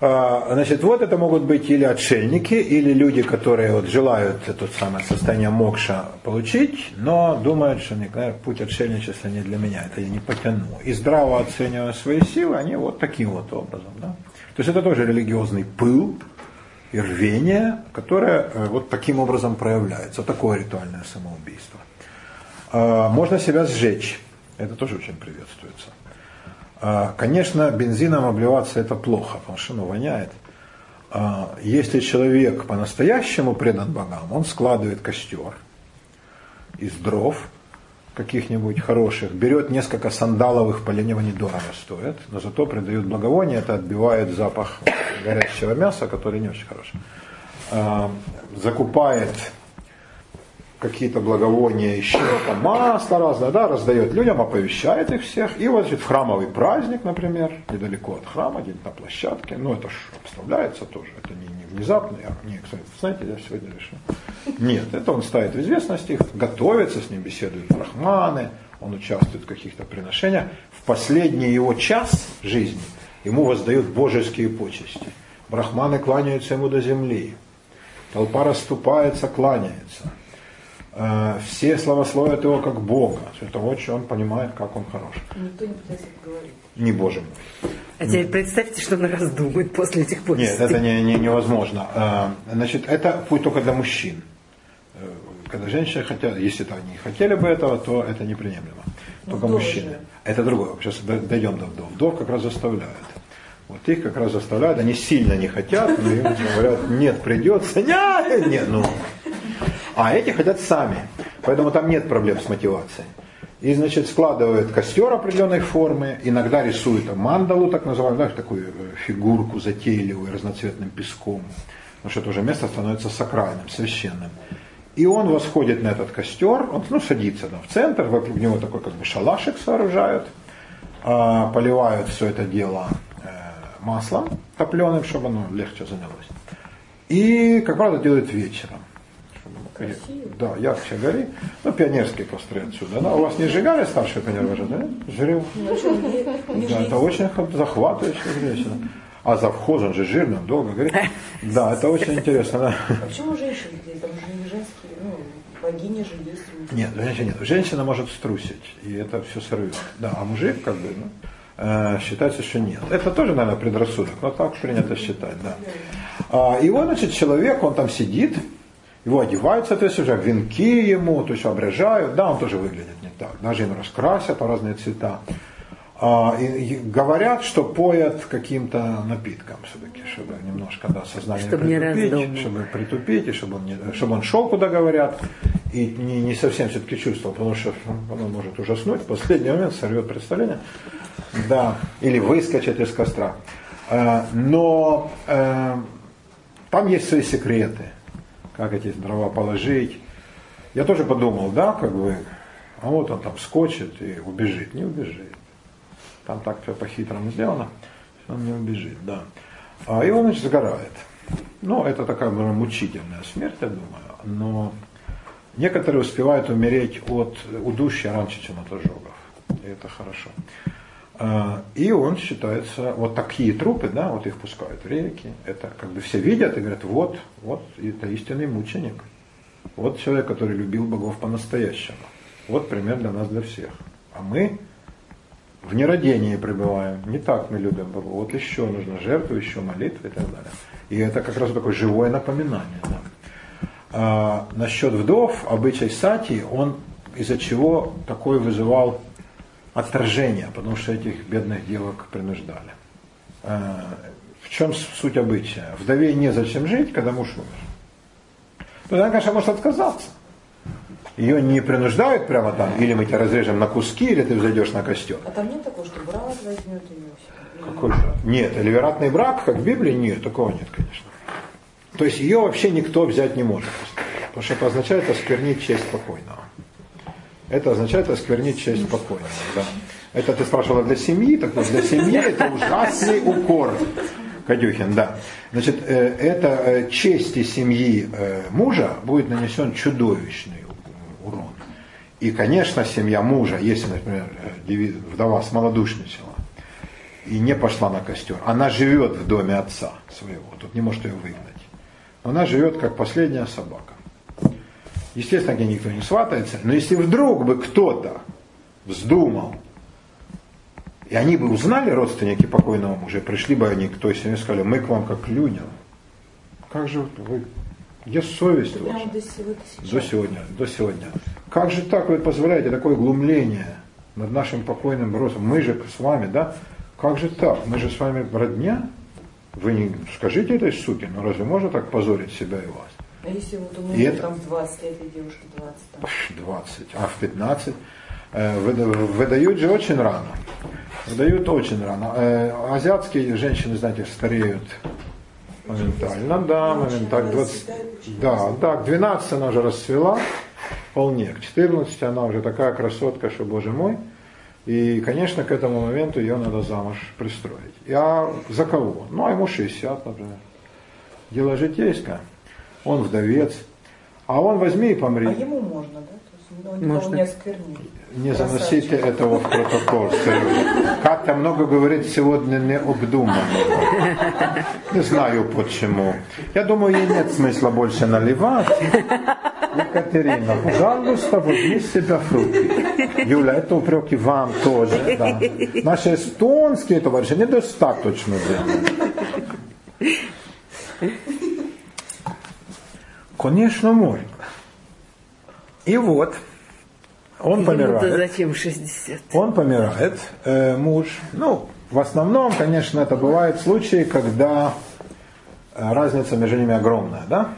А, значит, вот это могут быть или отшельники, или люди, которые вот желают это самое состояние мокша получить, но думают, что наверное, путь отшельничества не для меня, это я не потяну. И здраво оценивая свои силы, они вот таким вот образом. Да? То есть это тоже религиозный пыл, и рвение, которое э, вот таким образом проявляется. Такое ритуальное самоубийство. А, можно себя сжечь. Это тоже очень приветствуется. А, конечно, бензином обливаться это плохо, потому что ну, воняет. А, если человек по-настоящему предан богам, он складывает костер из дров, каких-нибудь хороших, берет несколько сандаловых, полинево недорого стоят, но зато придают благовоние, это отбивает запах горящего мяса, который не очень хороший. А, закупает какие-то благовония еще, там масло разное, да, раздает людям, оповещает их всех. И вот значит, храмовый праздник, например, недалеко от храма, где-то на площадке, ну это же обставляется тоже, это не, не внезапно, я, не, кстати, знаете, я сегодня решил. Нет, это он ставит в известность их, готовится с ним, беседует брахманы, он участвует в каких-то приношениях. В последний его час жизни ему воздают божеские почести. Брахманы кланяются ему до земли. Толпа расступается, кланяется. Э, все славословят его как Бога. Это очень он понимает, как он хорош. Никто не пытается говорить. Не Боже мой. А теперь представьте, что он раздумает после этих повестей. Нет, это не, не, невозможно. Э, значит, это путь только для мужчин. Э, когда женщины хотят, если -то они хотели бы этого, то это неприемлемо. Только Вдовы мужчины. же. Это другое. Сейчас дойдем до вдов. Вдов как раз заставляют. Вот их как раз заставляют, они сильно не хотят, но им говорят, нет, придется, нет, нет, ну. А эти хотят сами, поэтому там нет проблем с мотивацией. И, значит, складывают костер определенной формы, иногда рисуют мандалу, так называемую, да, такую э, фигурку затейливую разноцветным песком, потому что это уже место становится сакральным, священным. И он восходит на этот костер, он ну, садится там в центр, вокруг него такой как бы шалашик сооружают, а, поливают все это дело э, маслом топленым, чтобы оно легче занялось. И, как правило, делают вечером. Красиво. Да, ярче гори. Ну, пионерский построй отсюда. Да? У вас не сжигали старший пионер вожатый, да? Жрил. Да, это очень захватывающе зрелище. А завхоз, он же жирный, он долго горит. Да, это очень интересно. Да. А почему женщины здесь? Там же не женские, ну, богини же есть. Нет, женщина нет. Женщина может струсить, и это все сорвет. Да, а мужик, как бы, ну, э, считается, что нет. Это тоже, наверное, предрассудок, но так принято считать, да. А, и вот, значит, человек, он там сидит, его одевают, соответственно, венки ему, то есть обрежают, да, он тоже выглядит не так. Даже ему раскрасят по разные цвета. А, и, говорят, что поят каким-то напитком все-таки, чтобы немножко да, сознание Чтобы не притупить, раздумывать. чтобы притупить, и чтобы он, не, чтобы он шел, куда говорят, и не, не совсем все-таки чувствовал, потому что ну, он может ужаснуть, в последний момент сорвет представление, да, или выскочит из костра. Э, Но э, там есть свои секреты, как эти дрова положить. Я тоже подумал, да, как бы, а вот он там скочит и убежит, не убежит. Там так все по-хитрому сделано, он не убежит, да. А, и он, значит, сгорает. Ну, это такая наверное, мучительная смерть, я думаю, но некоторые успевают умереть от удушья раньше, чем от ожогов. И это хорошо. А, И он считается, вот такие трупы, да, вот их пускают в реки, это как бы все видят и говорят, вот, вот, это истинный мученик. Вот человек, который любил богов по-настоящему. Вот пример для нас, для всех. А мы в нерадении пребываем. Не так мы любим богов. Вот еще нужно жертву, еще молитвы и так далее. И это как раз такое живое напоминание. Да. А, насчет вдов, обычай сати, он из-за чего такой вызывал отторжение, потому что этих бедных девок принуждали. А, в чем суть обычая? Вдове незачем жить, когда муж умер. Ну, она, конечно, может отказаться. Ее не принуждают прямо там, или мы тебя разрежем на куски, или ты взойдешь на костер. А там нет такого, что брат возьмет ее? Какой же? Нет, ливератный брак, как в Библии, нет, такого нет, конечно. То есть ее вообще никто взять не может. Потому что это означает осквернить честь покойного. Это означает осквернить честь покойного. Да. Это ты спрашивала для семьи, так вот для семьи это ужасный укор. Кадюхин, да. Значит, э, это э, чести семьи э, мужа будет нанесен чудовищный урон. И, конечно, семья мужа, если, например, вдова смолодушничала и не пошла на костер, она живет в доме отца своего, тут не может ее выгнать. Она живет как последняя собака. Естественно, к ней никто не сватается, но если вдруг бы кто-то вздумал, и они бы узнали, родственники покойного мужа, пришли бы они к той семье и сказали, мы к вам как людям. Как же вы, где совесть Прямо ваша? до сего- до сегодня, до сегодня. Как же так вы позволяете такое глумление над нашим покойным родственником? Мы же с вами, да? Как же так? Мы же с вами родня? Вы не скажите этой суке, но разве можно так позорить себя и вас? А если вот у И меня это- там в 20 лет, и девушке 20 там? Пш, 20, а в 15 э, выда- выдают же очень рано. Выдают очень рано. Э, Азиатские женщины, знаете, стареют моментально, да, моментально. 20, да, да, к 12 она уже расцвела, вполне. К 14 она уже такая красотка, что, боже мой. И, конечно, к этому моменту ее надо замуж пристроить. И, а за кого? Ну, а ему 60, например. Дело житейское. Он вдовец. А он возьми и помри. А ему можно, да? То есть он никого Можно. не осквернит. Не заносите этого в протокол. Как-то много говорит сегодня необдуманно. Не знаю почему. Я думаю, ей нет смысла больше наливать. Екатерина, пожалуйста, возьми с себя фрукты. Юля, это упреки вам тоже. Да. Наши эстонские товарищи недостаточно делают. Конечно, можно. И вот, он Ему-то помирает. зачем 60? Он помирает, э, муж. Ну, в основном, конечно, это бывают случаи, когда э, разница между ними огромная, да?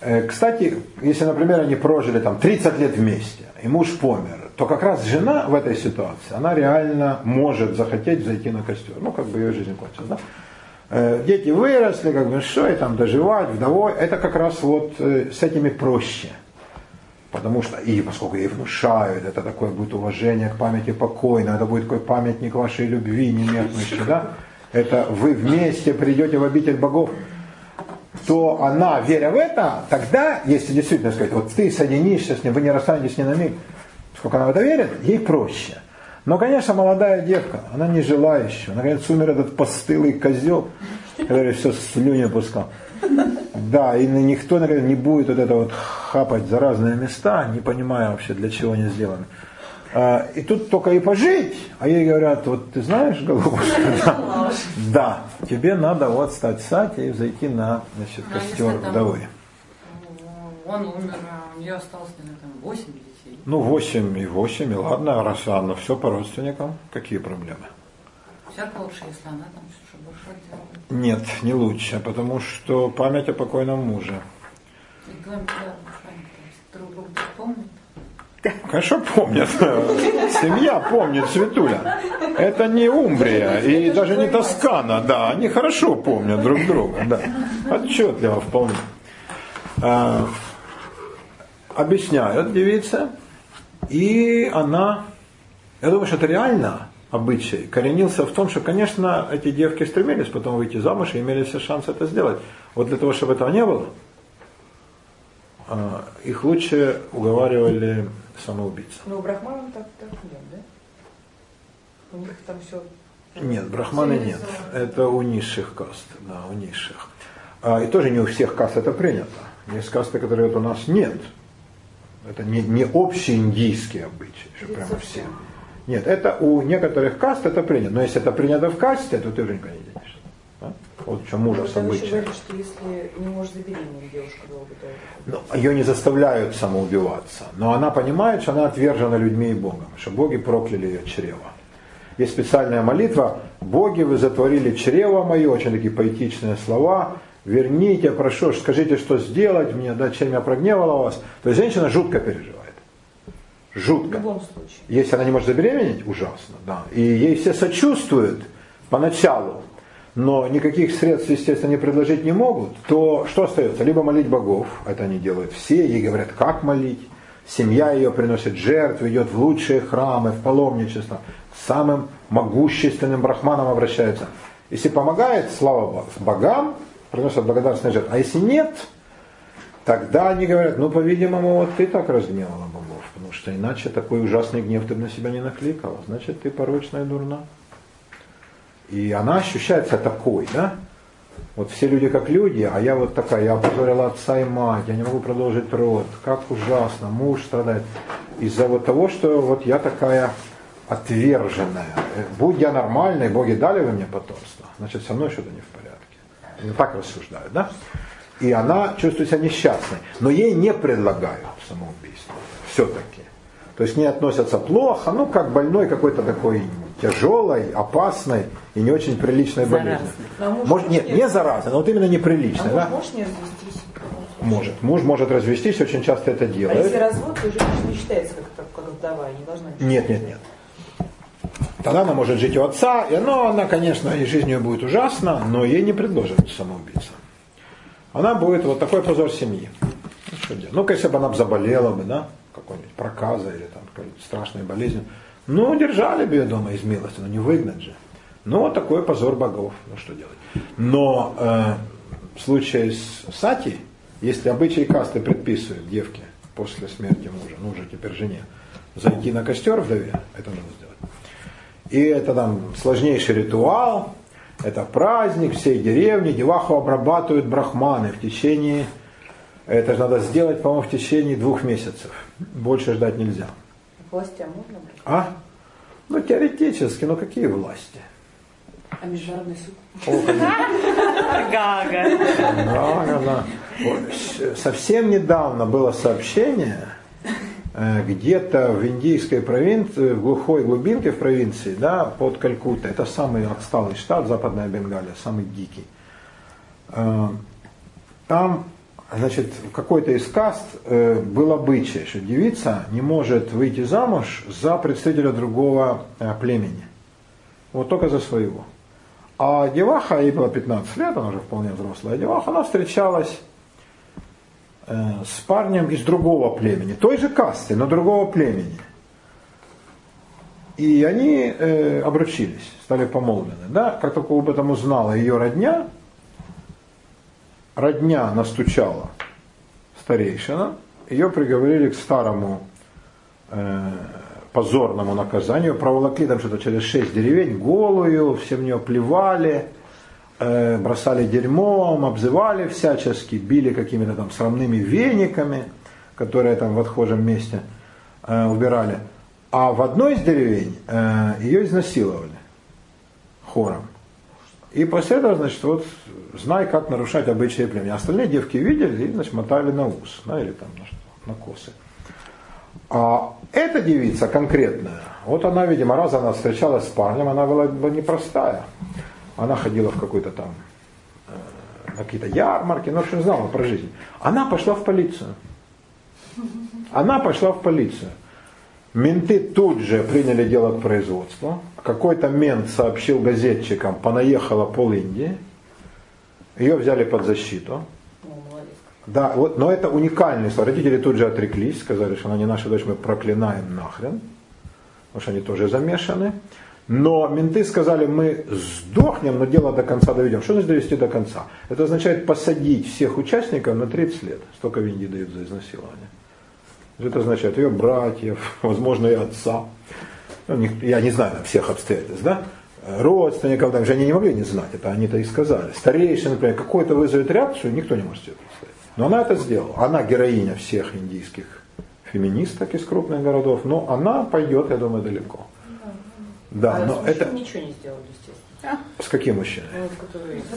Э, Кстати, если, например, они прожили там 30 лет вместе, и муж помер, то как раз жена в этой ситуации, она реально может захотеть зайти на костер. Ну, как бы ее жизнь кончилась, да? Э, дети выросли, как бы, что и там доживать, вдовой. Это как раз вот э, с этими проще. Потому что, и поскольку ей внушают, это такое будет уважение к памяти покойного, это будет такой памятник вашей любви немеркнущей, да? Это вы вместе придете в обитель богов то она, веря в это, тогда, если действительно сказать, вот ты соединишься с ним, вы не расстанетесь ни на миг, сколько она в это верит, ей проще. Но, конечно, молодая девка, она не жила еще. Наконец умер этот постылый козел, который все слюни пускал. Да, и никто, наверное, не будет вот это вот хапать за разные места, не понимая вообще, для чего они сделаны. А, и тут только и пожить, а ей говорят, вот ты знаешь, голубушка, да, да тебе надо вот стать сати и зайти на значит, костер вдовы. Он умер, а у нее осталось, наверное, 8 детей. Ну, 8 и 8, и ладно, раз она все по родственникам, какие проблемы? Всяко лучше, если она там что больше делает. Нет, не лучше, потому что память о покойном муже. Помнит. Конечно, помнят. Семья помнит Светуля. Это не Умбрия и даже не Тоскана, да, они хорошо помнят друг друга, да. Отчетливо вполне. Объясняют девица, и она, я думаю, что это реально обычай, коренился в том, что, конечно, эти девки стремились потом выйти замуж и имели все шансы это сделать. Вот для того, чтобы этого не было, а, их лучше уговаривали самоубийца. Но у брахманов так, так нет, да? У них там все... Нет, брахманы нет. Это у низших каст, да, у низших. А, и тоже не у всех каст это принято. Есть касты, которые вот у нас нет. Это не, не общий индийский обычай, что прямо все. Нет, это у некоторых каст это принято. Но если это принято в касте, то ты уже никуда не денешься. Да? Вот в чем ужас обычай. говорит, что если не может забеременеть девушка долго, то ну, ее не заставляют самоубиваться, но она понимает, что она отвержена людьми и Богом, что боги прокляли ее чрево. Есть специальная молитва «Боги, вы затворили чрево мое», очень такие поэтичные слова, «Верните, прошу, скажите, что сделать мне, да, чем я прогневала вас». То есть женщина жутко переживает. Жутко. В любом случае. Если она не может забеременеть, ужасно, да. И ей все сочувствуют поначалу, но никаких средств, естественно, не предложить не могут, то что остается? Либо молить богов, это они делают все, ей говорят, как молить, семья ее приносит жертву, идет в лучшие храмы, в паломничество, к самым могущественным брахманам обращается. Если помогает, слава богам, приносят благодарственные жертвы. А если нет, тогда они говорят, ну, по-видимому, вот ты так разгневала богов, потому что иначе такой ужасный гнев ты бы на себя не накликала, значит, ты порочная дурна. И она ощущается такой, да? Вот все люди как люди, а я вот такая, я опозорила отца и мать, я не могу продолжить род, как ужасно, муж страдает. Из-за вот того, что вот я такая отверженная. Будь я нормальной, боги дали вы мне потомство, значит со мной что-то не в порядке. Так рассуждают, да? И она чувствует себя несчастной. Но ей не предлагают самоубийство. Все-таки. То есть не относятся плохо, ну как больной какой-то такой тяжелой, опасной и не очень приличной болезнью. А может, нет, не заразной, но вот именно неприличной. А да? муж не развестись? Может. Муж может развестись, очень часто это делает. А если развод, то женщина не считается как, как вдова, не должна Нет, нет, нет. Тогда она может жить у отца, и ну, она, конечно, и жизнь ее будет ужасна, но ей не предложат самоубийца. Она будет вот такой позор семьи. Ну? Ну, если бы она заболела бы, да, какой-нибудь проказа или там страшной болезнью, ну, держали бы ее дома из милости, но не выгнать же. Ну, вот такой позор богов, ну что делать. Но э, в случае с Сати, если обычаи касты предписывают девке после смерти мужа, ну уже теперь жене, зайти на костер вдове, это надо сделать. И это там сложнейший ритуал, это праздник всей деревни, деваху обрабатывают брахманы в течение, это же надо сделать, по-моему, в течение двух месяцев. Больше ждать нельзя. Властям можно брать? А? Ну, теоретически, но какие власти? А международный суд? Гага. Гага, да. Совсем недавно было сообщение, где-то в индийской провинции, в глухой глубинке в провинции, да, под Калькуттой, это самый отсталый штат, Западная Бенгалия, самый дикий. Э, там значит, в какой-то из каст э, был обычай, что девица не может выйти замуж за представителя другого э, племени. Вот только за своего. А деваха, ей было 15 лет, она уже вполне взрослая деваха, она встречалась э, с парнем из другого племени, той же касты, но другого племени. И они э, обручились, стали помолвлены. Да? Как только об этом узнала ее родня, родня настучала старейшина, ее приговорили к старому э, позорному наказанию, проволокли там что-то через шесть деревень, голую, все в нее плевали, э, бросали дерьмом, обзывали всячески, били какими-то там срамными вениками, которые там в отхожем месте э, убирали. А в одной из деревень э, ее изнасиловали хором. И после этого, значит, вот знай, как нарушать обычаи племени. Остальные девки видели и, значит, мотали на ус, да, или там на, что, на косы. А эта девица конкретная, вот она, видимо, раз она встречалась с парнем, она была бы непростая. Она ходила в какой-то там, э, на какие-то ярмарки, но что знала про жизнь. Она пошла в полицию. Она пошла в полицию. Менты тут же приняли дело к производству. Какой-то мент сообщил газетчикам, понаехала пол Индии. Ее взяли под защиту. Да, вот, но это уникальный случай. Родители тут же отреклись, сказали, что она не наша дочь, мы проклинаем нахрен, потому что они тоже замешаны. Но менты сказали, мы сдохнем, но дело до конца доведем. Что значит довести до конца? Это означает посадить всех участников на 30 лет. Столько в Индии дают за изнасилование. Это означает ее братьев, возможно, и отца. Ну, я не знаю всех обстоятельств, да? Родственников, там же они не могли не знать, это они-то и сказали. Старейший, например, какой-то вызовет реакцию, никто не может себе представить. Но она это сделала. Она героиня всех индийских феминисток из крупных городов, но она пойдет, я думаю, далеко. Да, а но это... ничего не сделали, естественно. С каким мужчиной?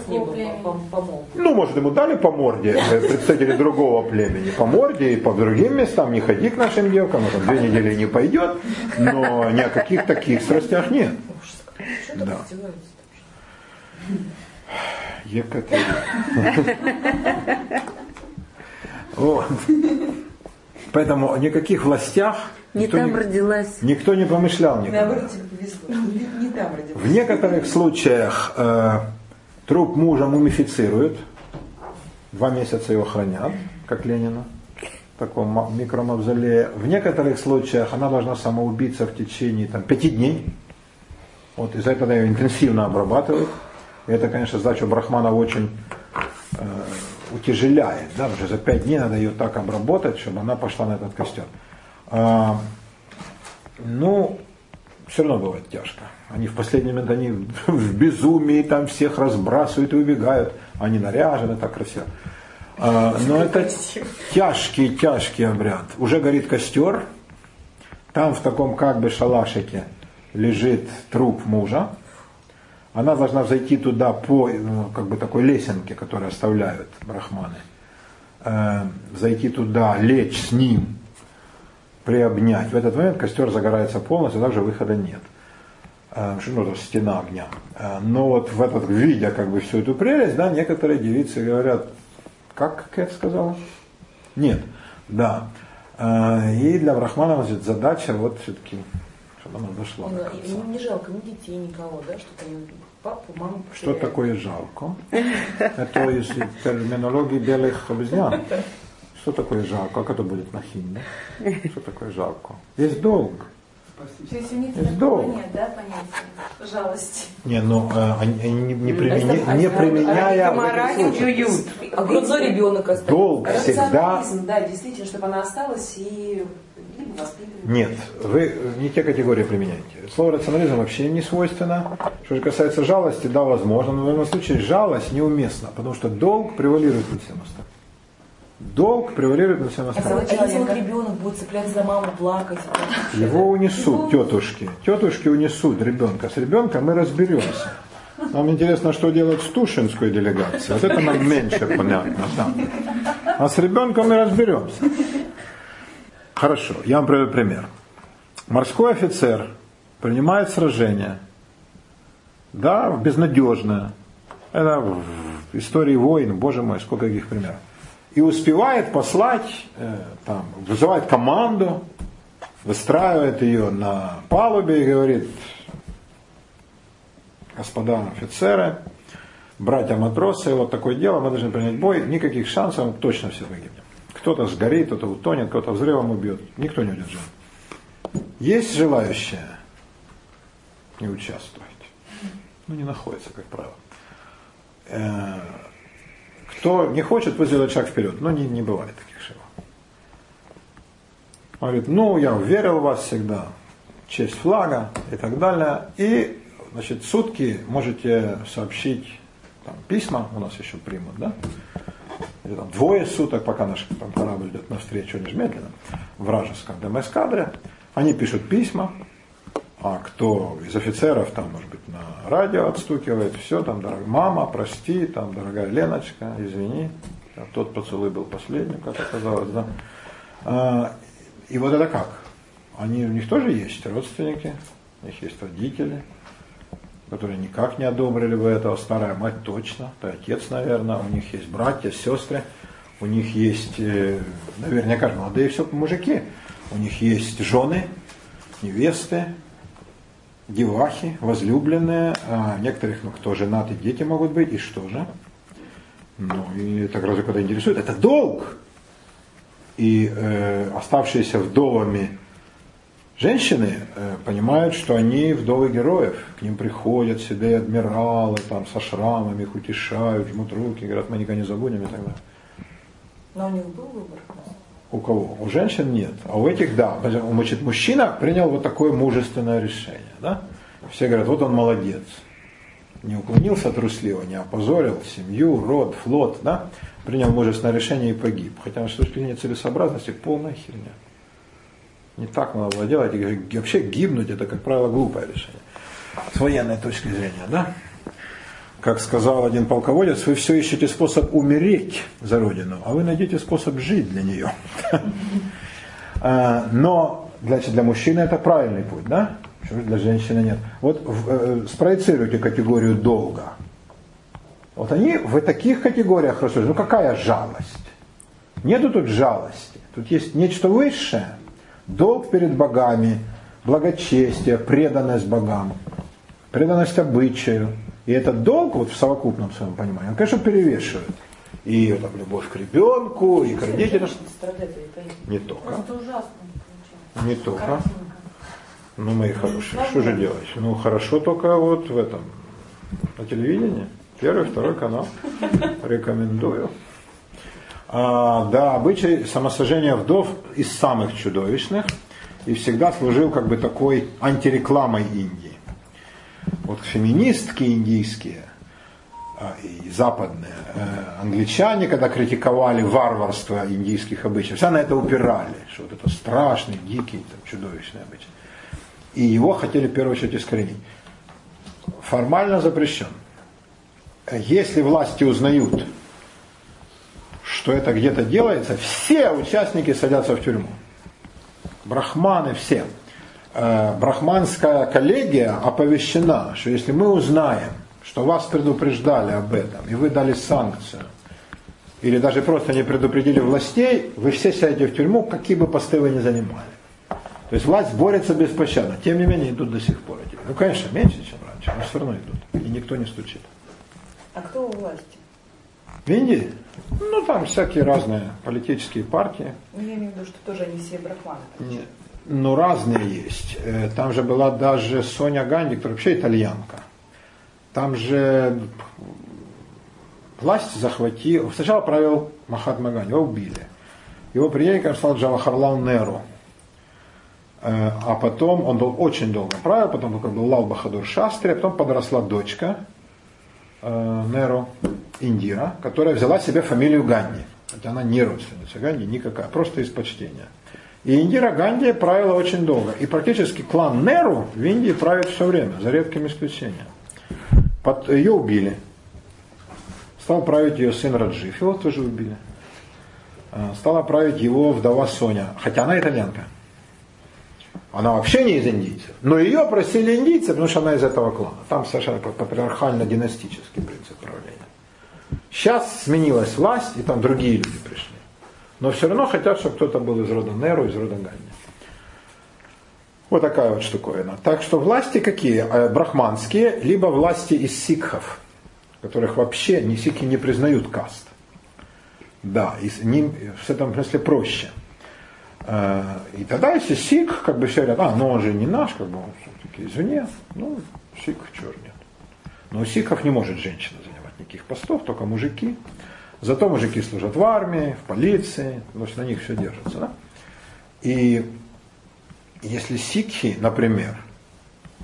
Ну, ну, может, ему дали по морде, э, представители другого племени, по морде и по другим местам, не ходи к нашим девкам, он там две недели не пойдет, но ни о каких таких страстях нет. Да. Екатерина. Вот. Поэтому о никаких властях не никто там не, родилась. Никто не помышлял никогда. Наоборот, тебе повезло. Не, не там родилась. В некоторых случаях э, труп мужа мумифицируют, два месяца его хранят, как Ленина, в таком микромавзолее. В некоторых случаях она должна самоубиться в течение там, пяти дней. Вот из-за этого ее интенсивно обрабатывают. И это, конечно, задача Брахмана очень э, утяжеляет. Да? Уже за пять дней надо ее так обработать, чтобы она пошла на этот костер. А, ну, все равно бывает тяжко. Они в последний момент, они в безумии там всех разбрасывают и убегают. Они наряжены так красиво. А, но это тяжкий, тяжкий обряд. Уже горит костер. Там в таком как бы шалашике лежит труп мужа. Она должна зайти туда по ну, как бы такой лесенке, которую оставляют брахманы. Э, зайти туда, лечь с ним, приобнять. В этот момент костер загорается полностью, также выхода нет. Э, ну, стена огня. Э, но вот в этот, видя как бы всю эту прелесть, да, некоторые девицы говорят, как Кэт сказала? Нет, да. Э, и для Брахмана значит, задача вот все-таки, чтобы она дошла. Ну, им не жалко ни детей, никого, да, что-то папу, маму. Что такое жалко? Это из терминологии белых обезьян. Что такое жалко? Как это будет на химне? Что такое жалко? Есть долг. То есть у них есть долг. нет, да, понятия жалости. Не, ну э, они, они не, применя, не применяя А грудной ребенок остается. Долг всегда. Да, действительно, чтобы она осталась и нет, вы не те категории применяете. Слово рационализм вообще не свойственно. Что же касается жалости, да, возможно, но в этом случае жалость неуместна, потому что долг превалирует над всем остальным. Долг превалирует над всем остальным. А если вот ребенок будет цепляться за маму, плакать? Его унесут тетушки. Тетушки унесут ребенка. С ребенком мы разберемся. Нам интересно, что делать с Тушинской делегацией. Вот это нам меньше понятно. Да. А с ребенком мы разберемся. Хорошо, я вам приведу пример. Морской офицер принимает сражение, да, безнадежное. Это в истории войн, боже мой, сколько таких примеров. И успевает послать, э, там, вызывает команду, выстраивает ее на палубе и говорит, господа офицеры, братья-матросы, вот такое дело, мы должны принять бой, никаких шансов, мы точно все выгибнем. Кто-то сгорит, кто-то утонет, кто-то взрывом убьет, никто не удержит. Есть желающие не участвовать? Ну, не находится, как правило. Э, кто не хочет, пусть сделает шаг вперед. Но не, не бывает таких шагов. Он говорит, ну, я верил в вас всегда, честь флага и так далее. И, значит, сутки можете сообщить там, письма, у нас еще примут, да? Или там двое суток, пока наш там, корабль идет навстречу, они же медленно, вражеском демоэскадре. Они пишут письма, а кто из офицеров там, может быть, на радио отстукивает, все, там, дорогая мама, прости, там, дорогая Леночка, извини, тот поцелуй был последним, как оказалось, да. А, и вот это как? Они, у них тоже есть родственники, у них есть родители, которые никак не одобрили бы этого, старая мать точно, это отец, наверное, у них есть братья, сестры, у них есть, э, наверняка, молодые все мужики, у них есть жены, невесты, девахи, возлюбленные, а некоторых, ну, кто женаты, дети могут быть, и что же? Ну, и это разве когда интересует? Это долг! И э, оставшиеся вдовами женщины э, понимают, что они вдовы героев. К ним приходят себе адмиралы там, со шрамами, их утешают, жмут руки, говорят, мы никогда не забудем и так далее. Но у них был выбор. У кого? У женщин нет. А у этих да. Значит, мужчина принял вот такое мужественное решение. Да? Все говорят, вот он молодец. Не уклонился трусливо, не опозорил семью, род, флот. Да? Принял мужественное решение и погиб. Хотя с точки зрения целесообразности полная херня. Не так было делать. И вообще гибнуть это, как правило, глупое решение. С военной точки зрения. Да? как сказал один полководец, вы все ищете способ умереть за Родину, а вы найдете способ жить для нее. А, но для, для мужчины это правильный путь, да? Для женщины нет. Вот э, спроецируйте категорию долга. Вот они в таких категориях рассуждают. Ну какая жалость? Нету тут жалости. Тут есть нечто высшее. Долг перед богами, благочестие, преданность богам, преданность обычаю, и этот долг вот в совокупном своем понимании, он, конечно, перевешивает. И там, любовь к ребенку, и к родителям. Не только. Не только. Ну, мои хорошие, что же делать? Ну, хорошо только вот в этом, на телевидении. Первый, второй канал. Рекомендую. А, да, обычай самосожжения вдов из самых чудовищных и всегда служил как бы такой антирекламой Индии вот феминистки индийские а, и западные э, англичане, когда критиковали варварство индийских обычаев, все на это упирали, что вот это страшный, дикий, там, чудовищный обычай. И его хотели в первую очередь искоренить. Формально запрещен. Если власти узнают, что это где-то делается, все участники садятся в тюрьму. Брахманы все. Э, брахманская коллегия оповещена, что если мы узнаем, что вас предупреждали об этом, и вы дали санкцию, или даже просто не предупредили властей, вы все сядете в тюрьму, какие бы посты вы ни занимали. То есть власть борется беспощадно. Тем не менее идут до сих пор эти. Ну, конечно, меньше, чем раньше, но все равно идут. И никто не стучит. А кто у власти? В Индии? Ну, там всякие разные политические партии. Ну, я имею в виду, что тоже они все брахманы. Нет ну, разные есть. Э, там же была даже Соня Ганди, которая вообще итальянка. Там же власть захватил, сначала правил Махатма Ганди, его убили. Его преемником стал Джавахарлал Неру. Э, а потом, он был очень долго правил, потом был Лал Бахадур Шастри, а потом подросла дочка э, Неру, Индира, которая взяла себе фамилию Ганди. Хотя она не родственница Ганди никакая, просто из почтения. И Индира Ганди правила очень долго. И практически клан Неру в Индии правит все время, за редким исключением. Под, ее убили. Стал править ее сын Раджив, его тоже убили. А, стала править его вдова Соня, хотя она итальянка. Она вообще не из индийцев. Но ее просили индийцы, потому что она из этого клана. Там совершенно патриархально-династический принцип правления. Сейчас сменилась власть, и там другие люди пришли. Но все равно хотят, чтобы кто-то был из рода Неру, из рода Ганди. Вот такая вот штуковина. Так что власти какие? Э, брахманские, либо власти из сикхов, которых вообще ни сикхи не признают каст. Да, с ним в этом смысле проще. Э, и тогда, если сикх, как бы все говорят, а, ну он же не наш, как бы он все-таки извне, ну, сикх, черт нет. Но у сикхов не может женщина занимать никаких постов, только мужики. Зато мужики служат в армии, в полиции, то есть на них все держится. Да? И если сикхи, например,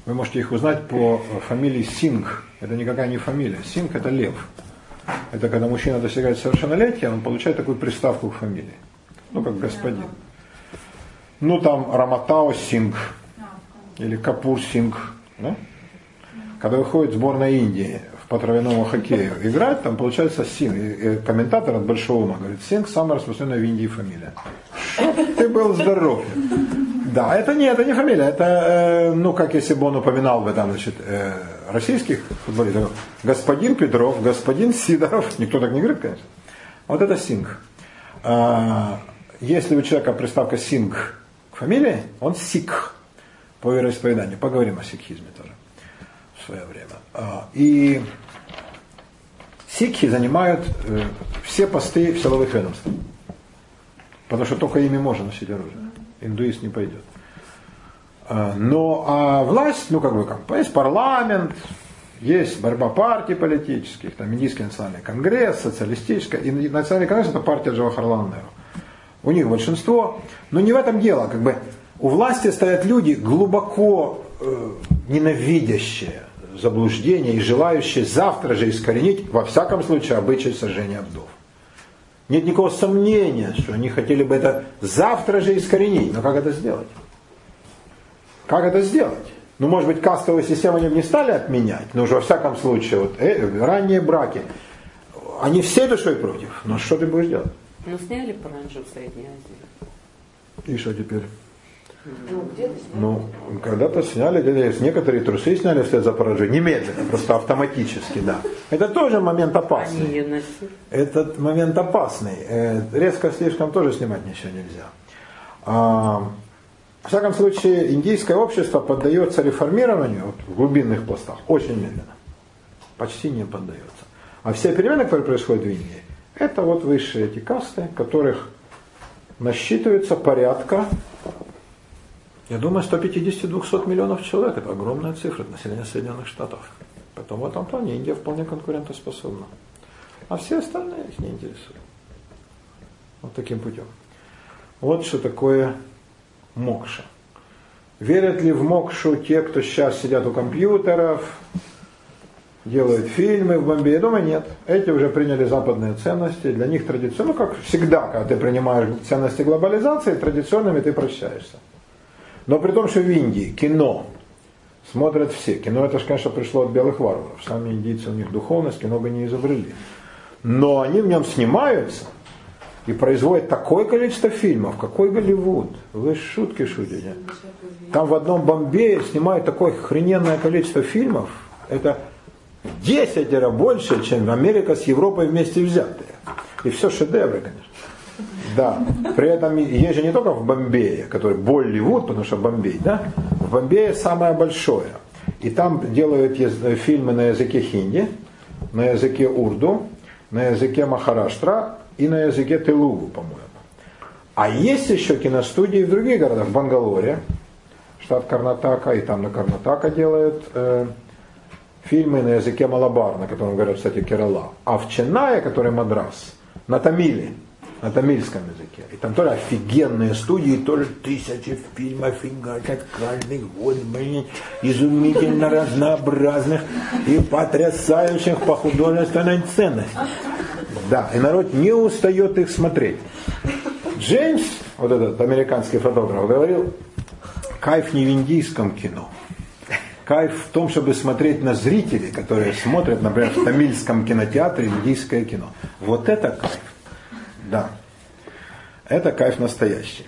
вы можете их узнать по фамилии Сингх. Это никакая не фамилия. Сингх это лев. Это когда мужчина достигает совершеннолетия, он получает такую приставку к фамилии. Ну, как господин. Ну, там Раматао Сингх. Или Капур Сингх. Да? Когда выходит сборная Индии по травяному хоккею играть, там получается Синг. Комментатор от Большого ума говорит, Синг самая распространенная в Индии фамилия. Ты был здоров. Да, это не, это не фамилия, это, э, ну, как если бы он упоминал бы там, значит, э, российских футболистов, господин Петров, господин Сидоров, никто так не говорит, конечно. Вот это Синг. А, если у человека приставка Синг фамилии, он Сикх по вероисповеданию. Поговорим о сикхизме тоже в свое время. А, и сикхи занимают э, все посты в силовых ведомствах. Потому что только ими можно носить оружие индуист не пойдет. А, но а власть, ну как бы, как, есть парламент, есть борьба партий политических, там Индийский национальный конгресс, социалистическая, и национальный конгресс это партия Джавахарлана Неру. У них большинство, но не в этом дело, как бы у власти стоят люди глубоко э, ненавидящие заблуждения и желающие завтра же искоренить, во всяком случае, обычай сожжения вдов. Нет никакого сомнения, что они хотели бы это завтра же искоренить. Но как это сделать? Как это сделать? Ну, может быть, кастовую систему они не стали отменять, но уже во всяком случае, вот, э, ранние браки, они все душой против. Но что ты будешь делать? Ну, сняли пораньше в Средней Азии. И что теперь? Ну, где-то Ну, когда-то сняли, некоторые трусы сняли вслед за поражением. Немедленно, просто автоматически, да. Это тоже момент опасный. Они ее носили. Этот момент опасный. Э, Резко слишком тоже снимать ничего нельзя. А, в всяком случае, индийское общество поддается реформированию вот, в глубинных пластах очень медленно. Почти не поддается. А все перемены, которые происходят в Индии, это вот высшие эти касты, которых насчитывается порядка я думаю, 150-200 миллионов человек – это огромная цифра населения Соединенных Штатов. Поэтому в этом плане Индия вполне конкурентоспособна. А все остальные их не интересуют. Вот таким путем. Вот что такое мокша. Верят ли в мокшу те, кто сейчас сидят у компьютеров, делают фильмы в Бомбее? Думаю, нет. Эти уже приняли западные ценности. Для них традиционно, ну как всегда, когда ты принимаешь ценности глобализации, традиционными ты прощаешься. Но при том, что в Индии кино смотрят все. Кино это же, конечно, пришло от белых варваров. Сами индийцы, у них духовность, кино бы не изобрели. Но они в нем снимаются и производят такое количество фильмов, какой Голливуд. Вы шутки шутите. Там в одном Бомбее снимают такое охрененное количество фильмов. Это десятеро больше, чем Америка с Европой вместе взятые. И все шедевры, конечно. Да. При этом есть же не только в Бомбее, который Болливуд, потому что Бомбей, да? В Бомбее самое большое. И там делают фильмы на языке хинди, на языке урду, на языке махараштра и на языке телугу, по-моему. А есть еще киностудии в других городах, в Бангалоре, штат Карнатака, и там на Карнатака делают э, фильмы на языке малабар, на котором говорят, кстати, Керала. А в Ченае, который Мадрас, на Тамиле, на тамильском языке. И там тоже офигенные студии, тоже тысячи фильмов каждый год, блин, изумительно разнообразных и потрясающих по художественной ценности. Да, и народ не устает их смотреть. Джеймс, вот этот американский фотограф, говорил, кайф не в индийском кино. Кайф в том, чтобы смотреть на зрителей, которые смотрят, например, в тамильском кинотеатре индийское кино. Вот это кайф. Да. Это кайф настоящий.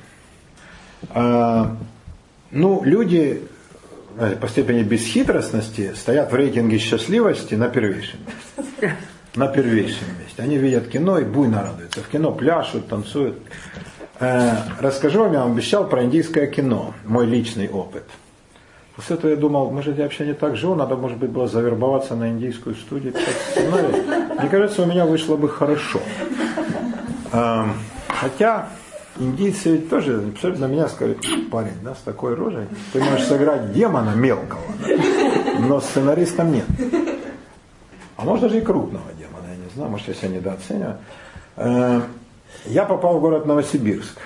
А, ну, люди по степени бесхитростности стоят в рейтинге счастливости на первейшем месте. На первейшем месте. Они видят кино и буйно радуются. В кино пляшут, танцуют. Э, расскажу вам, я вам обещал про индийское кино, мой личный опыт. После этого я думал, может я вообще не так живу, надо, может быть, было завербоваться на индийскую студию, сценарий. Мне кажется, у меня вышло бы хорошо. Эм, хотя индийцы ведь тоже абсолютно меня сказали, парень, да, с такой рожей, ты можешь сыграть демона мелкого, да, но сценаристом нет. А может даже и крупного демона, я не знаю, может я себя недооцениваю. Эм, я попал в город Новосибирск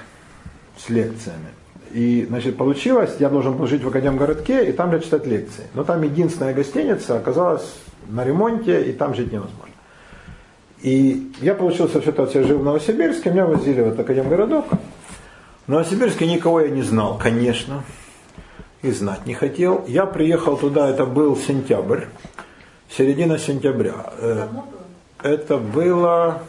с лекциями. И, значит, получилось, я должен был жить в Академгородке и там же читать лекции. Но там единственная гостиница оказалась на ремонте, и там жить невозможно. И я получился в ситуации, я жил в Новосибирске, меня возили в этот Академгородок. В Новосибирске никого я не знал, конечно, и знать не хотел. Я приехал туда, это был сентябрь, середина сентября. Э, это было,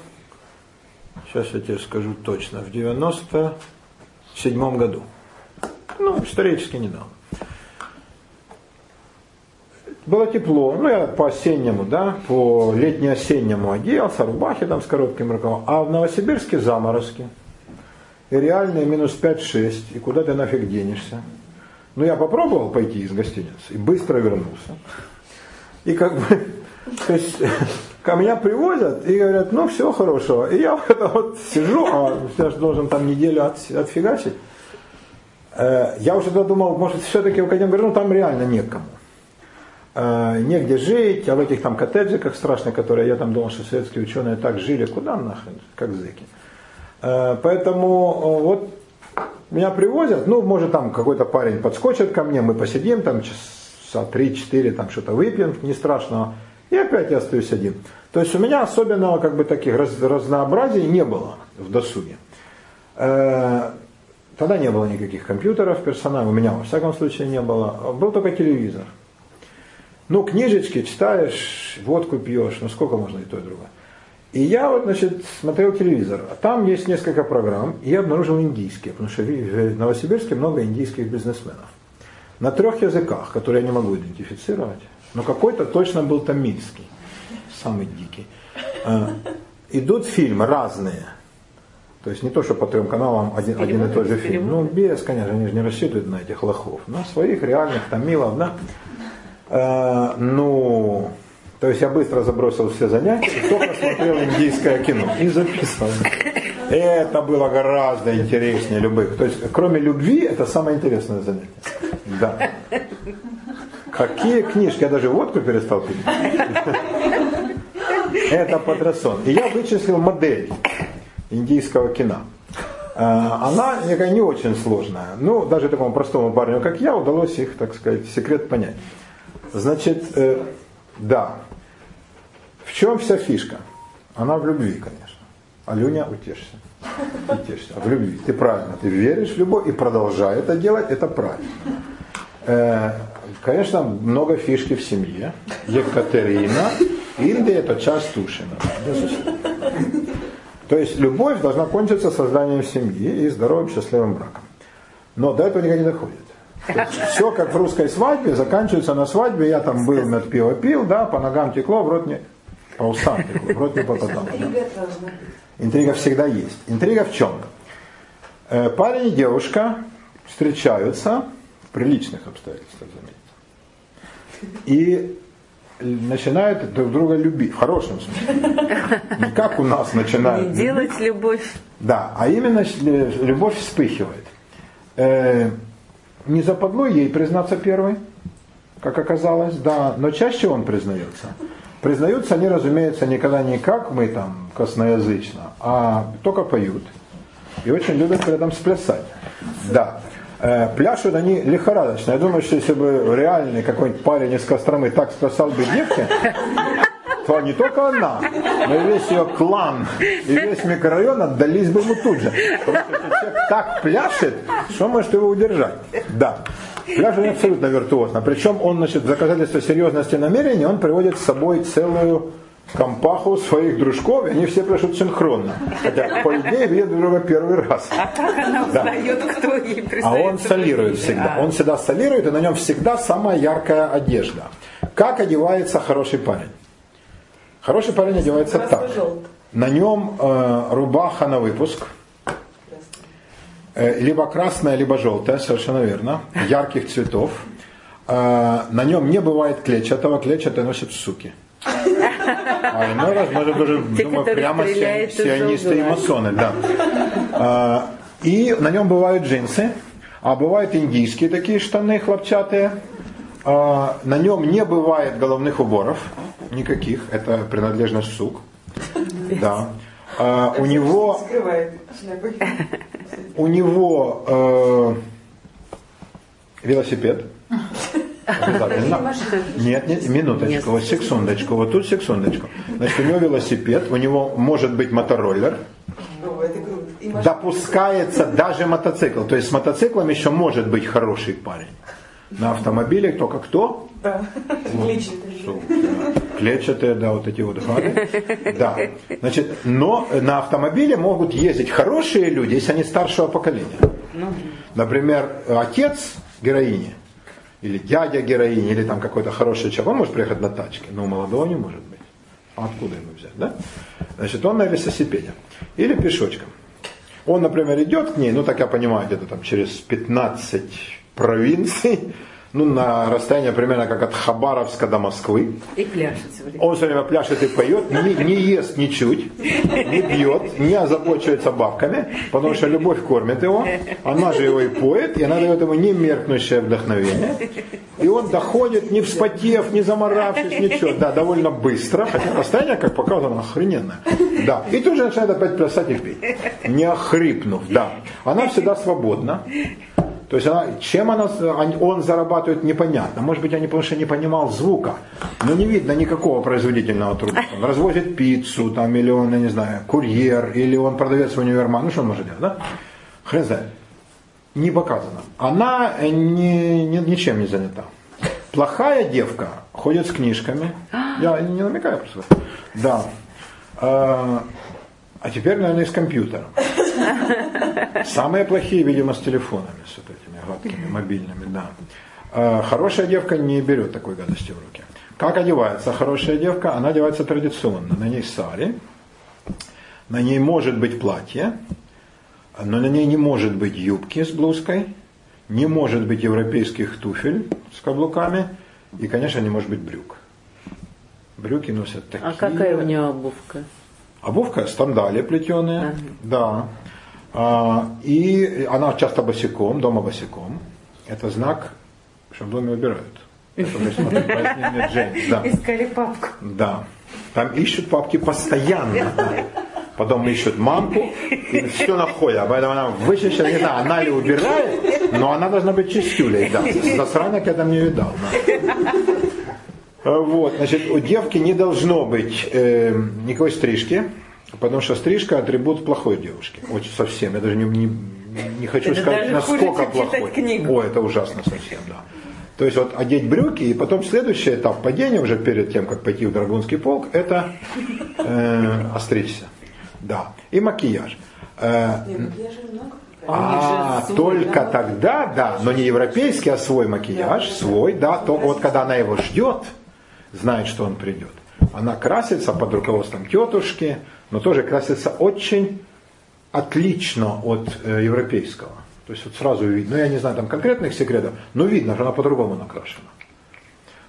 сейчас я тебе скажу точно, в 97 году. Ну, исторически недавно. Было тепло, ну я по осеннему, да, по летне-осеннему оделся, рубахи там с коротким рукавом, а в Новосибирске заморозки. И реальные минус 5-6, и куда ты нафиг денешься. Ну я попробовал пойти из гостиницы и быстро вернулся. И как бы, то есть, ко меня привозят и говорят, ну все хорошего. И я вот, вот сижу, а я же должен там неделю от, отфигачить. Э, я уже тогда думал, может все-таки в ну там реально некому. Э, негде жить, а в этих там коттеджиках страшных, которые я там думал, что советские ученые так жили, куда нахрен, как зэки. Э, поэтому вот меня привозят, ну, может, там какой-то парень подскочит ко мне, мы посидим, там часа 3-4, там что-то выпьем, не страшного, и опять я остаюсь один. То есть у меня особенного, как бы, таких раз, разнообразий не было в досуге. Тогда не было никаких компьютеров персональных, у меня во всяком случае не было. Был только телевизор. Ну, книжечки читаешь, водку пьешь, ну сколько можно и то, и другое. И я вот, значит, смотрел телевизор. А там есть несколько программ, и я обнаружил индийские, потому что в Новосибирске много индийских бизнесменов. На трех языках, которые я не могу идентифицировать. Но какой-то точно был тамильский, самый дикий. А, идут фильмы разные – то есть не то, что по трем каналам один, один и тот же фильм. Ну, без, конечно, они же не рассчитывают на этих лохов. На своих реальных тамилов, да. Э, ну, то есть я быстро забросил все занятия только смотрел индийское кино и записывал. Это было гораздо интереснее любых. То есть, кроме любви, это самое интересное занятие. Да. Какие книжки? Я даже водку перестал пить. Это патрасон. И я вычислил модель индийского кино. А, она не очень сложная. Ну, даже такому простому парню, как я, удалось их, так сказать, секрет понять. Значит, э, да. В чем вся фишка? Она в любви, конечно. Алюня, утешься. Утешься. В любви. Ты правильно, ты веришь в любовь и продолжай это делать, это правильно. Э, конечно, много фишки в семье. Екатерина, Индия это часть Тушина. То есть любовь должна кончиться созданием семьи и здоровым счастливым браком. Но до этого никогда не доходит. все как в русской свадьбе, заканчивается на свадьбе, я там был, мед пиво пил, да, по ногам текло, в рот не, по усам текло, в рот не попадал. Да. Интрига всегда есть. Интрига в чем? Э, парень и девушка встречаются в приличных обстоятельствах, заметьте. И начинают друг друга любить, в хорошем смысле. Не как у нас начинают. Не делать любовь. Да, а именно любовь вспыхивает. Э, не западло ей признаться первой, как оказалось, да, но чаще он признается. Признаются они, разумеется, никогда не как мы там косноязычно, а только поют. И очень любят при этом сплясать. Да. Э, пляшут они лихорадочно. Я думаю, что если бы реальный какой-нибудь парень из Костромы так спасал бы девки, то не только она, но и весь ее клан и весь микрорайон отдались бы ему тут же. Потому что человек так пляшет, что может его удержать. Да. Пляж он абсолютно виртуозно. Причем он, значит, в доказательство серьезности намерений, он приводит с собой целую компаху своих дружков, и они все пляшут синхронно. Хотя, по идее, видят друга первый раз. А как она узнает, да. кто ей А он солирует всегда. А. Он всегда солирует, и на нем всегда самая яркая одежда. Как одевается хороший парень? Хороший парень одевается так. На нем э, рубаха на выпуск. Э, либо красное, либо желтое, совершенно верно, ярких цветов. Э, на нем не бывает клетчатого, клетчатое носят суки. А иной раз, может, даже, Те, думаю, прямо сионисты и масоны, да. А, И на нем бывают джинсы, а бывают индийские такие штаны хлопчатые. А, На нем не бывает головных уборов, никаких, это принадлежность сук. Да. А, У него у него э, велосипед. Обязательно. Нет, нет, минуточку, вот секундочку, вот тут секундочку. Значит, у него велосипед, у него может быть мотороллер, допускается даже мотоцикл. То есть с мотоциклом еще может быть хороший парень. На автомобиле только кто? Да. Да. Клетчатые, да, вот эти вот гады. Да. Значит, но на автомобиле могут ездить хорошие люди, если они старшего поколения. Например, отец героини, или дядя героини, или там какой-то хороший человек, он может приехать на тачке, но у молодого не может быть. А откуда ему взять, да? Значит, он на велосипеде. Или пешочком. Он, например, идет к ней, ну, так я понимаю, где-то там через 15 провинций, ну, на расстояние примерно как от Хабаровска до Москвы. И пляшет все время. Он все время пляшет и поет, не, не ест ничуть, не пьет, не озабочивается бабками, потому что любовь кормит его, она же его и поет, и она дает ему немеркнущее вдохновение. И он доходит, не вспотев, не заморавшись, ничего, да, довольно быстро, хотя расстояние, как показано, охрененное. Да, и тут же начинает опять плясать и петь, не охрипнув, да. Она всегда свободна, то есть она, чем она, он зарабатывает, непонятно. Может быть, не, потому что не понимал звука. Но не видно никакого производительного труда. Он развозит пиццу, там, или он, я не знаю, курьер, или он продавец в универмаг. Ну, что он может делать, да? Хрен знает. Не показано. Она э, не, не- ничем не занята. Плохая девка ходит с книжками. Я не намекаю просто. Да. А, а теперь, наверное, с компьютером. Самые плохие, видимо, с телефонами, с вот этими гладкими, мобильными, да. А, Хорошая девка не берет такой гадости в руки. Как одевается хорошая девка? Она одевается традиционно. На ней сари, на ней может быть платье, но на ней не может быть юбки с блузкой, не может быть европейских туфель с каблуками и, конечно, не может быть брюк. Брюки носят такие. А какая у нее обувка? Обувка, сандали плетеные, да. А, и она часто босиком, дома босиком. Это знак, что в доме убирают. Это Джеймс, да. Искали папку. Да. Там ищут папки постоянно. Потом ищут мамку, и все находят. Поэтому она вычищена, не знаю, она ли убирает, но она должна быть чистюлей, да. Засранок я там не видал. да. Вот, значит, у девки не должно быть э, никакой стрижки, потому что стрижка атрибут плохой девушки. Очень совсем. Я даже не, не, не хочу Это сказать, насколько плохой. книгу. О, это ужасно совсем, да. То есть вот одеть брюки, и потом следующий этап падения, уже перед тем, как пойти в Драгунский полк, это э, остричься. Да. И макияж. Э, Нет, макияжа много. а, только тогда, да, но не европейский, а свой макияж, свой, да, то вот когда она его ждет, знает, что он придет. Она красится под руководством тетушки, но тоже красится очень отлично от э, европейского. То есть вот сразу видно, ну я не знаю там конкретных секретов, но видно, что она по-другому накрашена.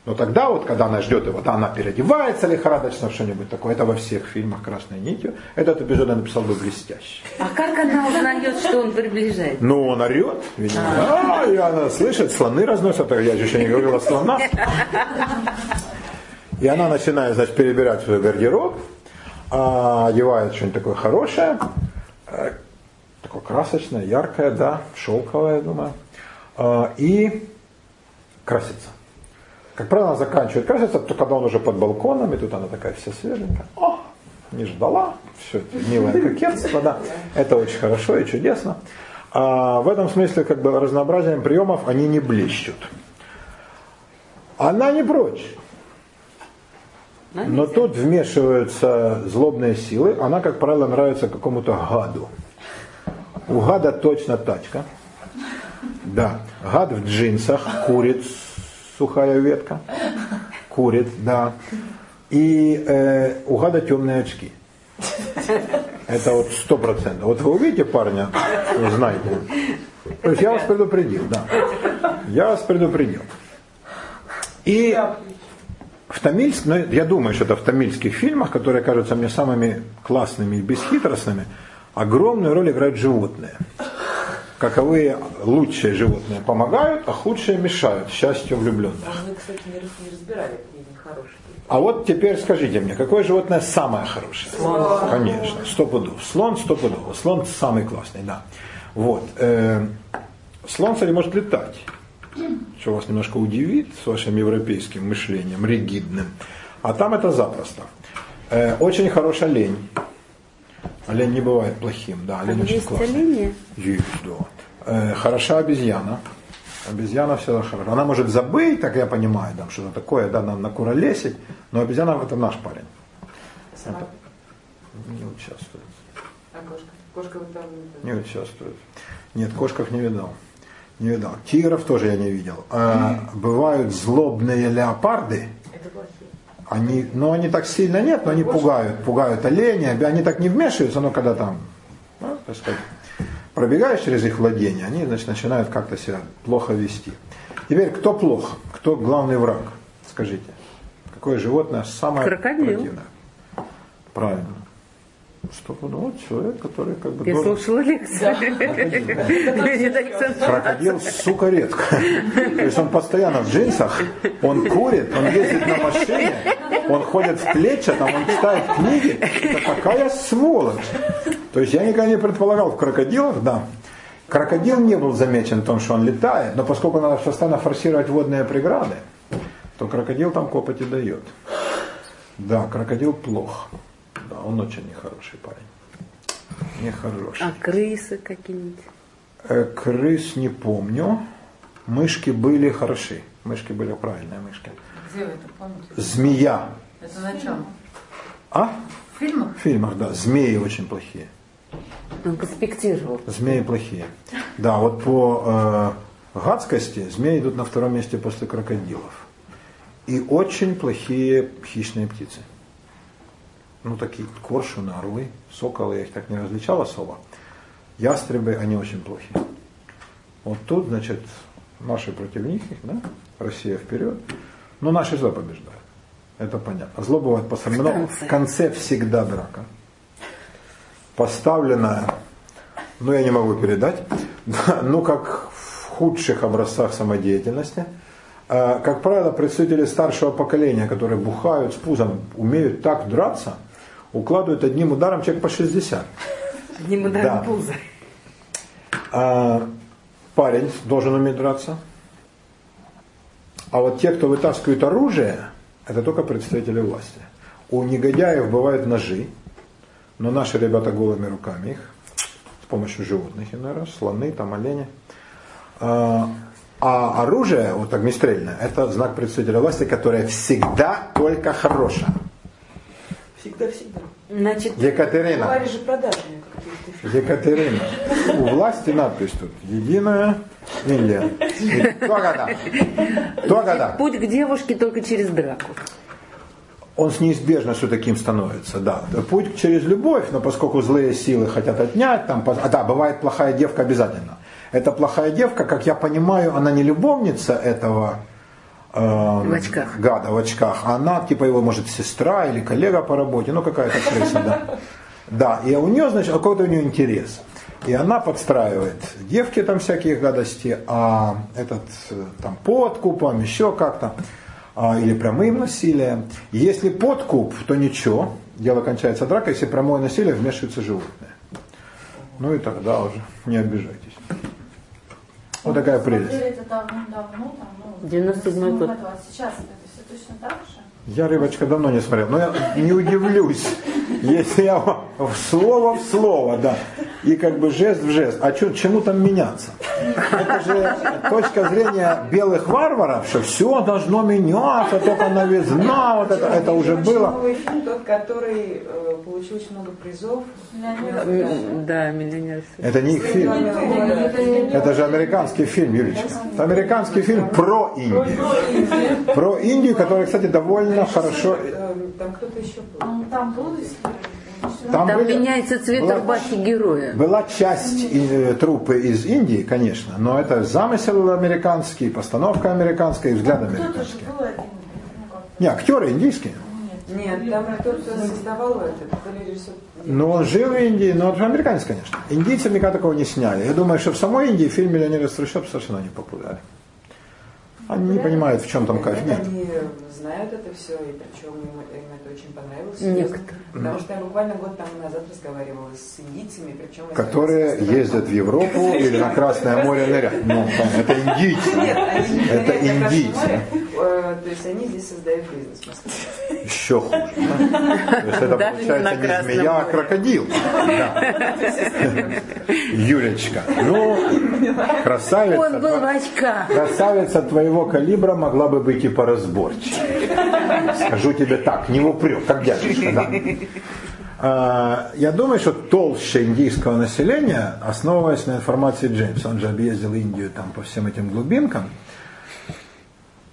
Но тогда вот, когда она ждет его, да, она переодевается лихорадочно в что-нибудь такое, это во всех фильмах красной нитью, этот эпизод я написал бы блестяще. А как она узнает, что он приближается? Ну, он орет, видимо. А, и она слышит, слоны разносят, а я же еще не говорила слона. И она начинает, значит, перебирать свой гардероб, а, одевает что-нибудь такое хорошее, э, такое красочное, яркое, да, шелковое, я думаю, а, и красится. Как правило, она заканчивает краситься, то когда он уже под балконом, и тут она такая вся свеженькая. О, не ждала, все это милое кокетство, да. Это очень хорошо и чудесно. А в этом смысле, как бы разнообразием приемов они не блещут. Она не прочь. Но тут вмешиваются злобные силы. Она, как правило, нравится какому-то гаду. У гада точно тачка. Да. Гад в джинсах, курит сухая ветка. Курит, да. И э, у гада темные очки. Это вот сто процентов. Вот вы увидите парня, знаете. То есть я вас предупредил, да. Я вас предупредил. И в тамильск, ну, я думаю, что это в тамильских фильмах, которые кажутся мне самыми классными и бесхитростными, огромную роль играют животные. Каковые лучшие животные помогают, а худшие мешают счастью влюбленных. Мы, кстати, не разбирали хорошие. А вот теперь скажите мне, какое животное самое хорошее? Слон. Конечно, сто пудов. Слон сто пудов. Слон самый классный, да. Вот. Э, слон, кстати, может летать что вас немножко удивит с вашим европейским мышлением, ригидным. А там это запросто. Э, очень хорошая лень. Олень не бывает плохим, да, олень а очень есть классный. олени? Есть, да. Э, хороша обезьяна. Обезьяна всегда хороша. Она может забыть, так я понимаю, там что-то такое, да, на, накуролесить, но обезьяна это наш парень. Собака. Не участвует. А кошка? Кошка вот там... Не участвует. Нет, кошках не видал. Не видал. Тигров тоже я не видел. А, бывают злобные леопарды. Это плохие. Они, ну, они так сильно нет, но они пугают. Пугают оленя. Они так не вмешиваются, но когда там, ну, так сказать, пробегаешь через их владение, они значит, начинают как-то себя плохо вести. Теперь, кто плох? Кто главный враг? Скажите. Какое животное самое Крокодил. противное? Правильно. Что ну, вот человек, который как бы Я должен- слушала лекцию. Крокодил, сука, редко. То есть он постоянно в джинсах, он курит, он ездит на машине, он ходит в клетчатом, он читает книги. Это такая сволочь. То есть я никогда не предполагал в крокодилах, да. Крокодил не был замечен в том, что он летает, но поскольку надо постоянно форсировать водные преграды, то крокодил там копоти дает. Да, крокодил плох. Он очень нехороший парень. Нехороший. А крысы какие-нибудь? Э, Крыс не помню. Мышки были хороши. Мышки были правильные мышки. Где вы это помните? Змея. Это на чем? А? В фильмах? В фильмах, да. Змеи очень плохие. Он конспектировал. Змеи плохие. Да, вот по э, гадскости змеи идут на втором месте после крокодилов. И очень плохие хищные птицы. Ну, такие коршуны, орлы, соколы, я их так не различал особо. Ястребы, они очень плохие. Вот тут, значит, наши против них, да? Россия вперед. Но наши зло побеждают. Это понятно. Зло бывает по но в конце всегда драка. Поставленная, ну я не могу передать, ну как в худших образцах самодеятельности. А, Как правило, представители старшего поколения, которые бухают с пузом, умеют так драться, укладывают одним ударом человек по 60. Одним Да. ударом пуза. А, парень должен уметь драться. А вот те, кто вытаскивает оружие, это только представители власти. У негодяев бывают ножи, но наши ребята голыми руками их, с помощью животных иной раз, слоны, там олени. А, а оружие, вот огнестрельное, это знак представителя власти, которое всегда только хорошее. Всегда-всегда. Значит, Екатерина. Же продажные. Екатерина. У власти надпись тут. Единая Индия. Кто года? Кто года? путь к девушке только через драку. Он с неизбежностью таким становится, да. Путь через любовь, но поскольку злые силы хотят отнять, там, а, да, бывает плохая девка обязательно. Эта плохая девка, как я понимаю, она не любовница этого В очках. гада в очках, а она типа его может сестра или коллега по работе, ну какая-то крыса, да. Да, и у нее, значит, какой-то у нее интерес. И она подстраивает девки там всякие гадости, а этот э, там подкупом, еще как-то, а, или прямым насилием. Если подкуп, то ничего, дело кончается дракой, если прямое насилие вмешиваются животные. Ну и тогда уже не обижайтесь. Вот такая прелесть. Смотрели это давно-давно, там, ну, 97-й год. году, А сейчас это все точно так же? Я рыбочка давно не смотрел, но я не удивлюсь, если я в слово в слово, да, и как бы жест в жест. А чё, чему там меняться? Это же точка зрения белых варваров, что все должно меняться, только новизна, вот это, это уже Очень было. новый фильм, тот, который э, получил очень много призов. Да, миллионер. Это не их фильм. Это же американский фильм, Юричка. Это американский фильм про Индию. Про Индию, который, кстати, довольно хорошо... Э, Там кто-то еще был. Ну, там был, если Там, были- меняется цвет была- рубахи героя. Была часть э, труппы из Индии, конечно, но это замысел американский, постановка американская и взгляд Кто-то же американский. был один, ну Не, актеры индийские. Нет, там кто-то создавал этот. Но он жил в Индии, но это американец, конечно. Индийцы никогда такого не сняли. Я думаю, что в самой Индии фильм «Миллионер из трущоб» совершенно не популярен. Они не понимают, в чем там кайф. Нет. Знают это все, и причем им, им это очень понравилось. Некоторые. Потому что я буквально год тому назад разговаривала с индийцами, причем... Которые ездят в Европу или на Красное море нырять. Ну, это индийцы. Нет, они не Это индийцы. Э, То есть они здесь создают бизнес в Москве. Еще хуже. То есть это получается не змея, а крокодил. Юлечка, ну, красавица. Он был в очках. Красавица твоего калибра могла бы быть и поразборчивее. Скажу тебе так, не в упрек, как дядюшка, да. А, Я думаю, что толще индийского населения, основываясь на информации Джеймса, он же объездил Индию там по всем этим глубинкам,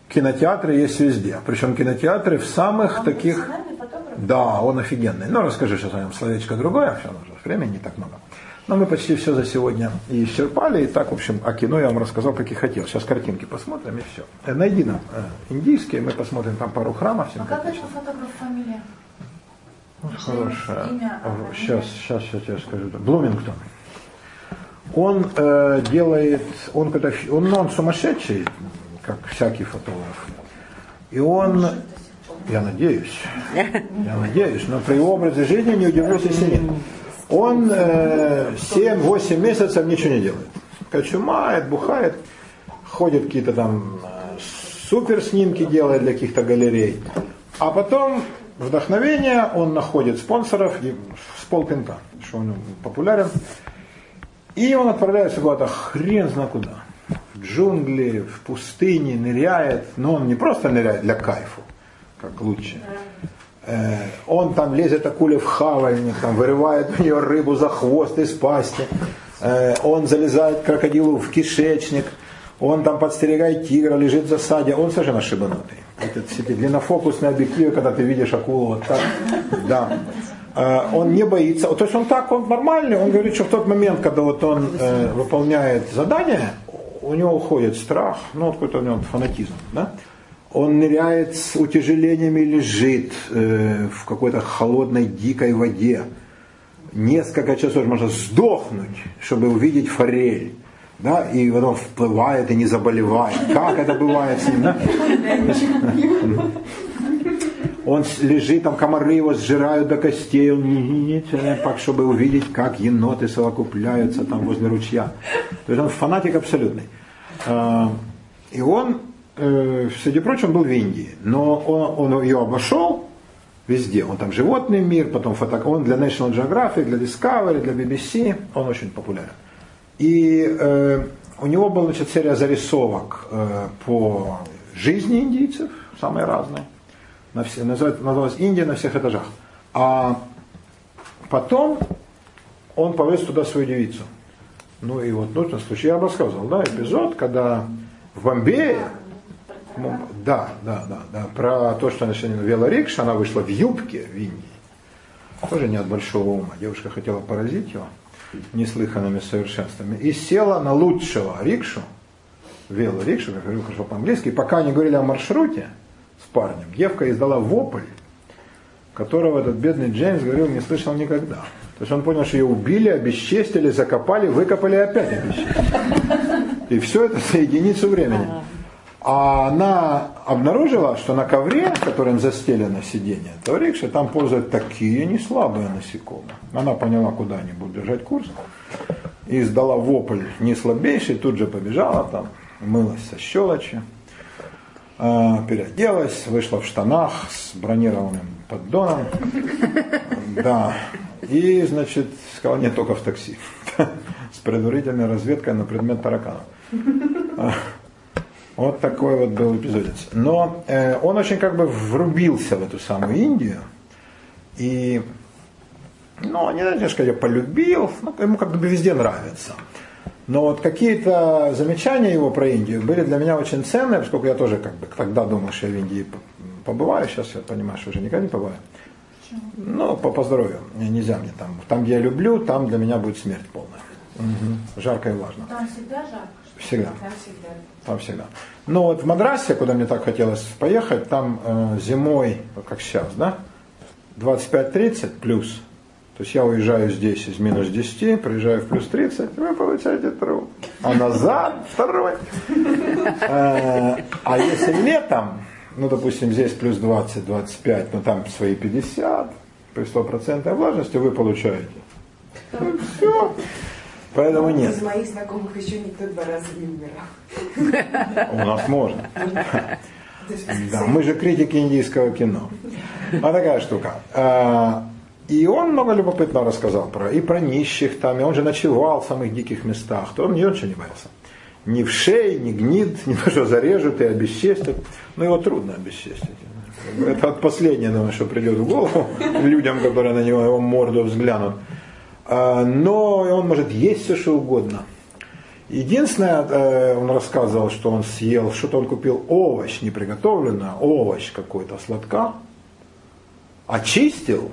кинотеатры есть везде. Причем кинотеатры в самых Он таких... Да, он офигенный. Ну, расскажи сейчас о нем словечко другое, все нужно, времени не так много. Но мы почти все за сегодня и исчерпали. И так, в общем, о кино я вам рассказал, как и хотел. Сейчас картинки посмотрим и все. Э, Найди нам э, индийские, мы посмотрим там пару храмов А как этого фотографа фамилия? Хорошая. Имя, а, Сейчас, сейчас я тебе скажу. Блумингтон. Он э, делает, он когда, он, ну, он сумасшедший, как всякий фотограф. И он, я надеюсь, я надеюсь, но при его образе жизни не удивлюсь, если нет. Он э, 7-8 месяцев ничего не делает. Кочумает, бухает, ходит какие-то там э, супер снимки делает для каких-то галерей. А потом вдохновение, он находит спонсоров с полпинка, что он популярен. И он отправляется куда-то хрен знает куда. В джунгли, в пустыне, ныряет. Но он не просто ныряет для кайфу, как лучше. Э, Он там лезет акуле в хавальник, там, вырывает у нее рыбу за хвост из пасти. Э, Он залезает крокодилу в кишечник. Он там подстерегает тигра, лежит в засаде. Он совершенно ошибанутый. Этот все эти длиннофокусные объективы, когда ты видишь акулу вот так. Да. Э, Он не боится. То есть он так, он нормальный. Он говорит, что в тот момент, когда вот он выполняет задание, у него уходит страх, ну вот какой-то у него фанатизм, да? Он ныряет с утяжелениями, лежит э, в какой-то холодной дикой воде. Несколько часов можно сдохнуть, чтобы увидеть форель. Да, и потом вплывает и не заболевает. Как это бывает с ним? Он лежит, там комары его сжирают до костей, он так, чтобы увидеть, как еноты совокупляются там возле ручья. То есть он фанатик абсолютный. А, И он, э, среди прочего, был в Индии. Но он, он ее обошел везде. Он там животный мир, потом фото, он для National Geographic, для Discovery, для BBC, он очень популярен. И э, у него была значит, серия зарисовок э, по жизни индийцев, самые разные. На все, называлась Индия на всех этажах. А потом он повез туда свою девицу. Ну и вот нужно случай, я бы рассказывал, да, эпизод, когда в Бомбее, ну, да, да, да, да, про то, что она сегодня вела рикша, она вышла в юбке в Индии. Тоже не от большого ума. Девушка хотела поразить его неслыханными совершенствами. И села на лучшего рикшу, вела рикшу, как говорю хорошо по-английски, и пока они говорили о маршруте с парнем, девка издала вопль, которого этот бедный Джеймс говорил, не слышал никогда. То есть он понял, что ее убили, обесчестили, закопали, выкопали и опять обесчестили. И все это за единицу времени. А она обнаружила, что на ковре, которым застелено сиденье, то рикша, там ползают такие неслабые насекомые. Она поняла, куда они будут держать курс. И издала вопль не слабейший, тут же побежала там, мылась со щелочи, а, переоделась, вышла в штанах с бронированным поддоном. Да. И, значит, сказала, нет, только в такси. С предварительной разведкой на предмет тараканов. Вот такой вот был эпизодец. Но э, он очень как бы врубился в эту самую Индию. И, ну, не знаю, что я полюбил, ну, ему как бы везде нравится. Но вот какие-то замечания его про Индию были для меня очень ценные, поскольку я тоже как бы тогда думал, что я в Индии побываю, сейчас я понимаю, что уже никогда не побываю. Ну, по, по здоровью. Нельзя мне там. Там, где я люблю, там для меня будет смерть полная. Угу. Жарко и влажно. Там всегда жарко? Всегда. Там всегда. Там всегда. Но вот в Мадрасе, куда мне так хотелось поехать, там э, зимой, как сейчас, да, 25-30 плюс. То есть я уезжаю здесь из минус 10, приезжаю в плюс 30, вы получаете труп. А назад второй. Э, А если летом, ну, допустим, здесь плюс 20-25, но там свои 50, при 100% влажности вы получаете. Ну, все. Поэтому нет. Из моих знакомых еще никто два раза не умирал. У нас можно. Да, мы же критики индийского кино. А такая штука. А, И он много любопытного рассказал про и про нищих там, и он же ночевал в самых диких местах. То он ни ничего не боялся. Ни в шее, ни гнид, ни то, что зарежут и обесчестят. Но его трудно обесчестить. Это вот последнее, думаю, что придет в голову людям, которые на него его морду взглянут. А, Но он может есть все, что угодно. Единственное, э, он рассказывал, что он съел, что-то он купил овощ неприготовленный, овощ какой-то сладка, очистил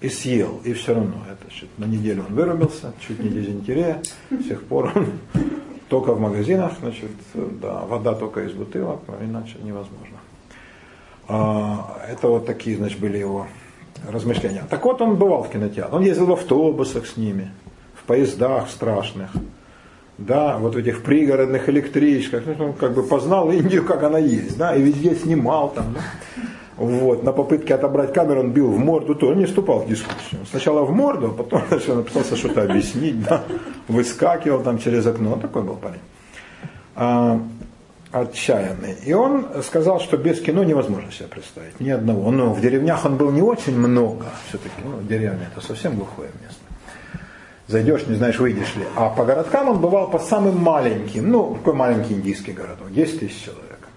и съел, и все равно это чуть- на неделю он вырубился, чуть не дизентерия, с тех пор он только в магазинах, значит, да, вода только из бутылок, иначе невозможно. А, Это вот такие, значит, были его размышления. Так вот, он бывал в кинотеатре, он ездил в автобусах с ними, в поездах страшных, да, вот в этих пригородных электричках, ну, он как бы познал Индию, как она есть, да, и везде снимал там, да. Вот, на попытке отобрать камеру он бил в морду, то он не вступал в дискуссию. Сначала в морду, а потом он пытался что-то объяснить, да, выскакивал там через окно, он такой был парень. Отчаянный. И он сказал, что без кино невозможно себе представить, ни одного. Но в деревнях он был не очень много, все-таки, ну, деревня это совсем глухое место зайдешь, не знаешь, выйдешь ли. А по городкам он бывал по самым маленьким, ну, какой маленький индийский городок, 10 тысяч человек.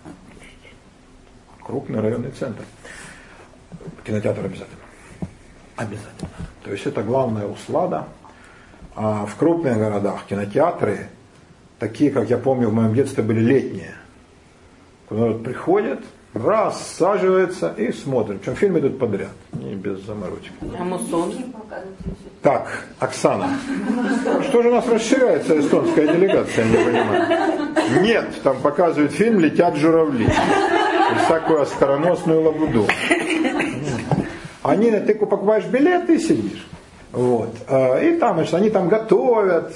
Крупный районный центр. Кинотеатр обязательно. Обязательно. То есть это главная услада. А в крупных городах кинотеатры, такие, как я помню, в моем детстве были летние. Куда народ приходит, рассаживается и смотрит. Причем фильмы идут подряд, не без заморочки. А мусон? Так, Оксана, что же у нас расширяется эстонская делегация, я не понимаю. Нет, там показывают фильм «Летят журавли». И всякую остроносную лабуду. Они, ты покупаешь билет и сидишь. Вот. А, И там, значит, они там готовят,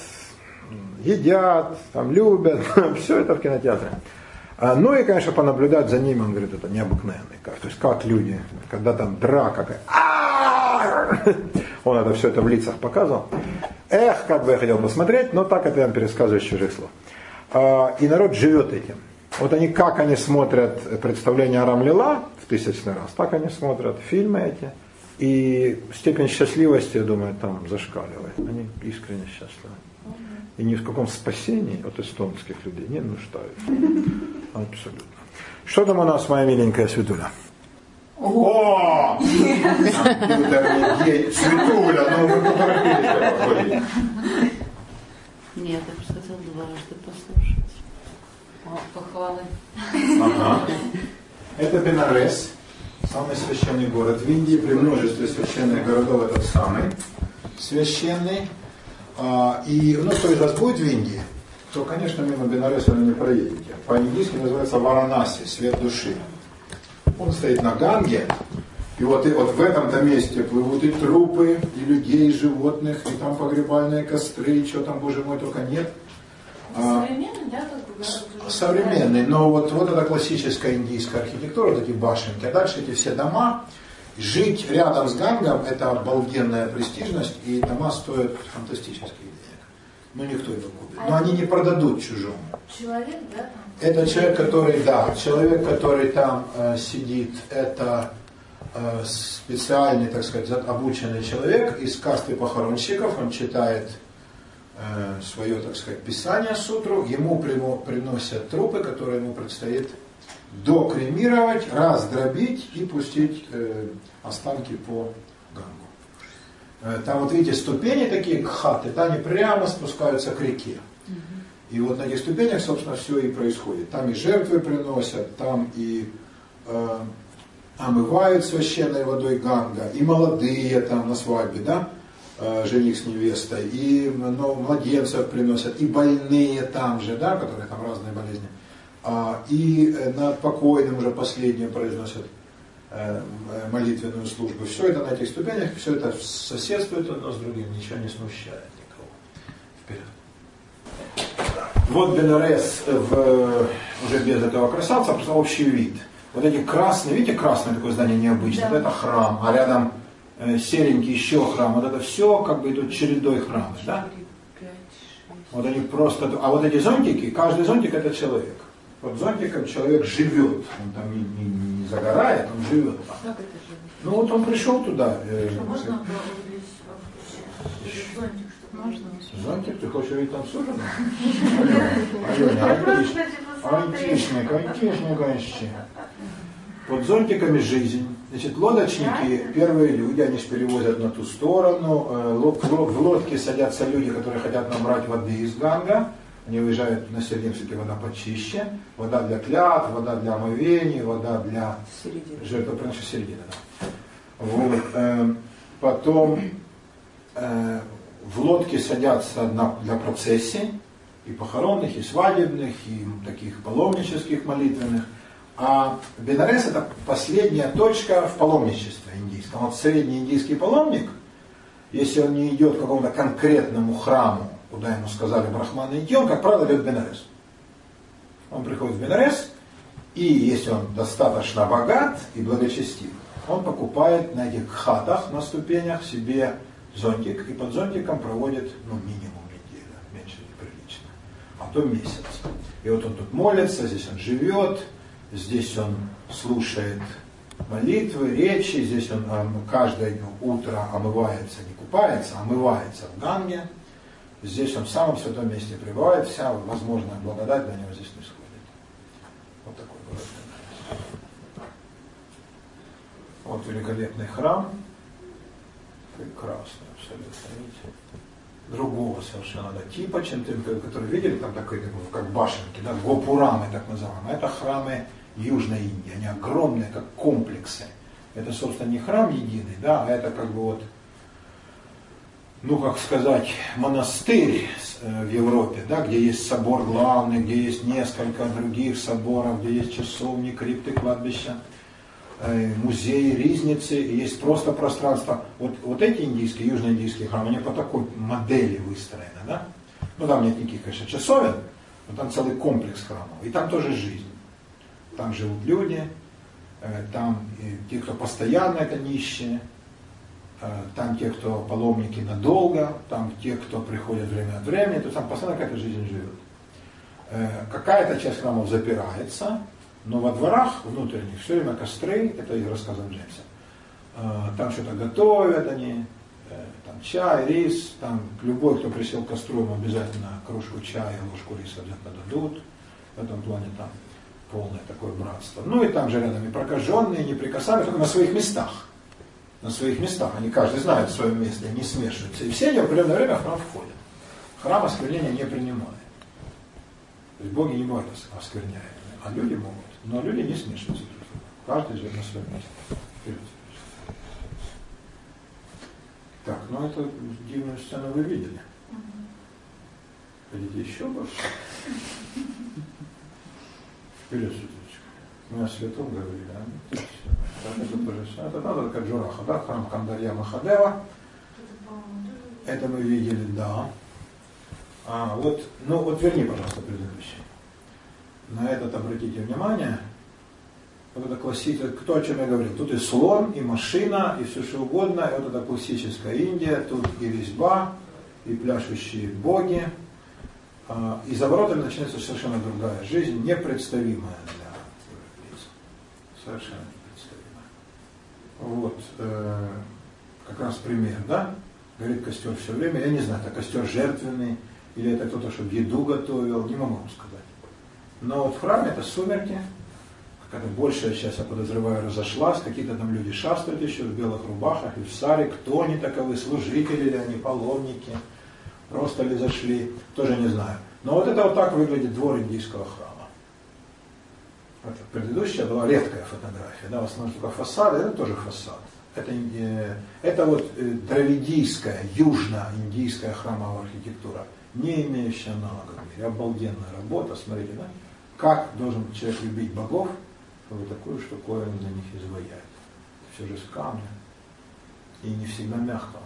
едят, там любят, все это в кинотеатре. А, Ну и, конечно, понаблюдать за ними, он говорит, это необыкновенный кайф. То есть как люди, когда там драка, как он это все это в лицах показывал. Эх, как бы я хотел посмотреть, но так это я вам пересказываю из чужих слов. А, И народ живет этим. Вот они, как они смотрят представление о Рамлила в тысячный раз, так они смотрят фильмы эти. И степень счастливости, я думаю, там зашкаливает. Они искренне счастливы. И ни в каком спасении от эстонских людей не нуждаются. Абсолютно. Что там у нас, моя миленькая Светуля? О! Светуля, ну вы поторопились. Нет, я просто хотела дважды послушать. Похвалы. Ага. Это Бенарес, самый священный город в Индии. При множестве священных городов этот самый священный. А, И ну, кто из вас будет в Индии, то, конечно, мимо Бенареса вы не проедете. По-индийски называется Варанаси, свет души. Он стоит на Ганге, и вот, и вот в этом-то месте плывут и трупы, и людей, и животных, и там погребальные костры, и чего там, боже мой, только нет. А, Современный, да, как город современный, но вот, вот это классическая индийская архитектура, вот эти башенки, а дальше эти все дома. Жить рядом с Гангом – это обалденная престижность, и дома стоят фантастических денег. Но никто не купит. Но они не продадут чужому. Человек, да? Это человек, который, да, человек, который там э, сидит, это э, специальный, так сказать, обученный человек из касты похоронщиков, он читает э, свое, так сказать, писание сутру, ему приносят трупы, которые ему предстоит докремировать, раздробить и пустить э, останки по гангу. Э, Там вот видите ступени такие, кхаты, да, они прямо спускаются к реке. И вот на этих ступенях, собственно, все и происходит. Там и жертвы приносят, там и э, омывают священной водой Ганга, и молодые там на свадьбе, да, э, жених с невестой, и ну, младенцев приносят, и больные там же, да, которые там разные болезни, и э, над покойным уже последнее произносят э, молитвенную службу. Все это на этих ступенях, все это соседствует одно с другим, ничего не смущает никого. Вперед. Вот Бенарес в, уже без этого красавца, просто общий вид – вот эти красные, видите, красное такое здание необычное, да. вот это храм, а рядом э, серенький еще храм, вот это все как бы идут чередой храмов, да? Вот они просто, а вот эти зонтики, каждый зонтик это человек. Вот зонтиком человек живет, он там не, не, не загорает, он живет. Как это живет? Ну вот он пришел туда. Э, можно зонтик, можно? Зонтик, ты хочешь увидеть там суженого? Айтишник, айтишник, айтишник. Под зонтиками жизнь. Значит, лодочники, первые люди, они же перевозят на ту сторону. Э, в лодке садятся люди, которые хотят набрать воды из Ганга. Они уезжают на середину, все-таки вода почище. Вода для клят, вода для омовений, вода для жертвоприношения середины. Да. Вот. Эм, потом э, в лодке садятся для процессий, и похоронных, и свадебных, и таких паломнических молитвенных. А Бенарес это последняя точка в паломничестве индийском. Вот средний индийский паломник, если он не идет к какому-то конкретному храму, куда ему сказали брахманы идти, он, как правило, идет в Бенарес. Он приходит в Бенарес, и если он достаточно богат и благочестив, он покупает на этих хатах, на ступенях себе зонтик, и под зонтиком проводит ну, минимум неделю, меньше неприлично, а то месяц. И вот он тут молится, здесь он живет, Здесь он слушает молитвы, речи, здесь он каждое утро омывается, не купается, а омывается в Ганге. Здесь он в самом святом месте пребывает, вся возможная благодать для него здесь не сходит. Вот такой город. Вот великолепный храм. Прекрасный абсолютно, видите? Другого совершенно да, типа, чем ты, который видели, там такой, как башенки, да, гопурамы так называемые. Это храмы Южной Индии. Они огромные, как комплексы. Это, собственно, не храм единый, да, а это как бы вот, ну, как сказать, монастырь э, в Европе, да, где есть собор главный, где есть несколько других соборов, где есть часовни, крипты, кладбища, э, музеи, ризницы, есть просто пространство. Вот, вот эти индийские, южноиндийские храмы, они по такой модели выстроены, да. Ну, там нет никаких, конечно, часовен, но там целый комплекс храмов, и там тоже жизнь. Там живут люди, э, там те, кто постоянно это нищие, там те, кто паломники надолго, там те, кто приходят время от времени, то там постоянно какая-то жизнь живет. Э, какая-то часть храмов запирается, но во дворах внутренних все время костры, это из рассказов Джеймса. Там что-то готовят они, там чай, рис, там любой, кто присел к костру, ему обязательно кружку чая, ложку риса обязательно дадут. В этом плане там полное такое братство. Ну и там же рядом и прокаженные, неприкасаемые, только на своих местах. На своих местах. Они каждый знает свое место, не смешиваются. И все они в определенное время в храм входят. Храм осквернения не принимает. То есть боги не бывают оскверняемыми, а люди могут. Но люди не смешиваются Каждый живет на своем месте. Вперед. Так, ну эту дивную сцену вы видели. Хотите еще больше? Вперед, светочка. Мы о святом говорили, да? Это это надо, как Джураха, да? Храм Кандарья Махадева. Это мы видели, да. А, вот, ну вот верни, пожалуйста, предыдущий. На этот обратите внимание. Вот это классическое, кто о чем я говорил. Тут и слон, и машина, и все что угодно. Вот это классическая Индия, тут и резьба, и пляшущие боги. А, и за воротами начинается совершенно другая жизнь, непредставимая. Совершенно непредставимая. Вот, э, как раз пример, да? Горит костер все время. Я не знаю, это костер жертвенный, или это кто-то, чтобы еду готовил, не могу вам сказать. Но вот в храме это сумерки, какая-то большая часть, я подозреваю, разошлась, какие-то там люди шастают еще в белых рубахах и в саре, кто они таковы, служители ли они, паломники – просто ли зашли, тоже не знаю. Но вот это вот так выглядит двор индийского храма. Предыдущая была редкая фотография, да, в основном только фасады, это тоже фасад. Это, это вот э, дравидийская, южно-индийская храмовая архитектура, не имеющая аналога в мире. Обалденная работа, смотрите, да? Как должен человек любить богов, чтобы такую штуковину на них изваять. Все же с камня. И не всегда мягкого.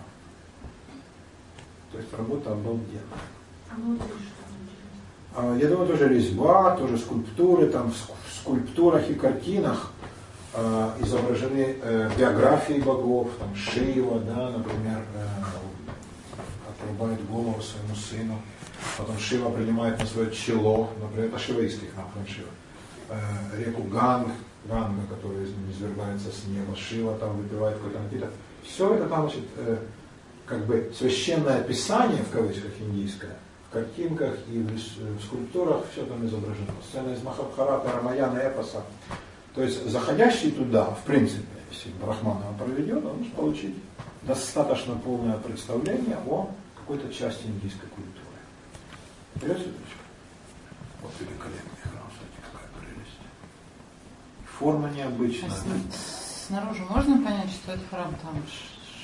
То есть работа обалденная. А внутри что? А, я думаю, тоже резьба, тоже скульптуры, там в скульптурах и картинах э, изображены э, биографии богов, там Шива, да, например, э, отрубает голову своему сыну, потом Шива принимает на свое чело, например, это шиваистский храм Шива, э, реку Ганг, Ганга, которая извергается с неба, Шива там выпивает какой-то напиток. Все это там, значит, как бы священное писание, в кавычках, индийское, картинках и в, скульптурах все там изображено. Сцена из Махабхарата, Рамаяна, Эпоса. То есть заходящий туда, в принципе, если Брахманова проведет, он может получить достаточно полное представление о какой-то части индийской культуры. Светочка. Вот великолепный храм, кстати, какая прелесть. Форма необычная. А снаружи можно понять, что это храм там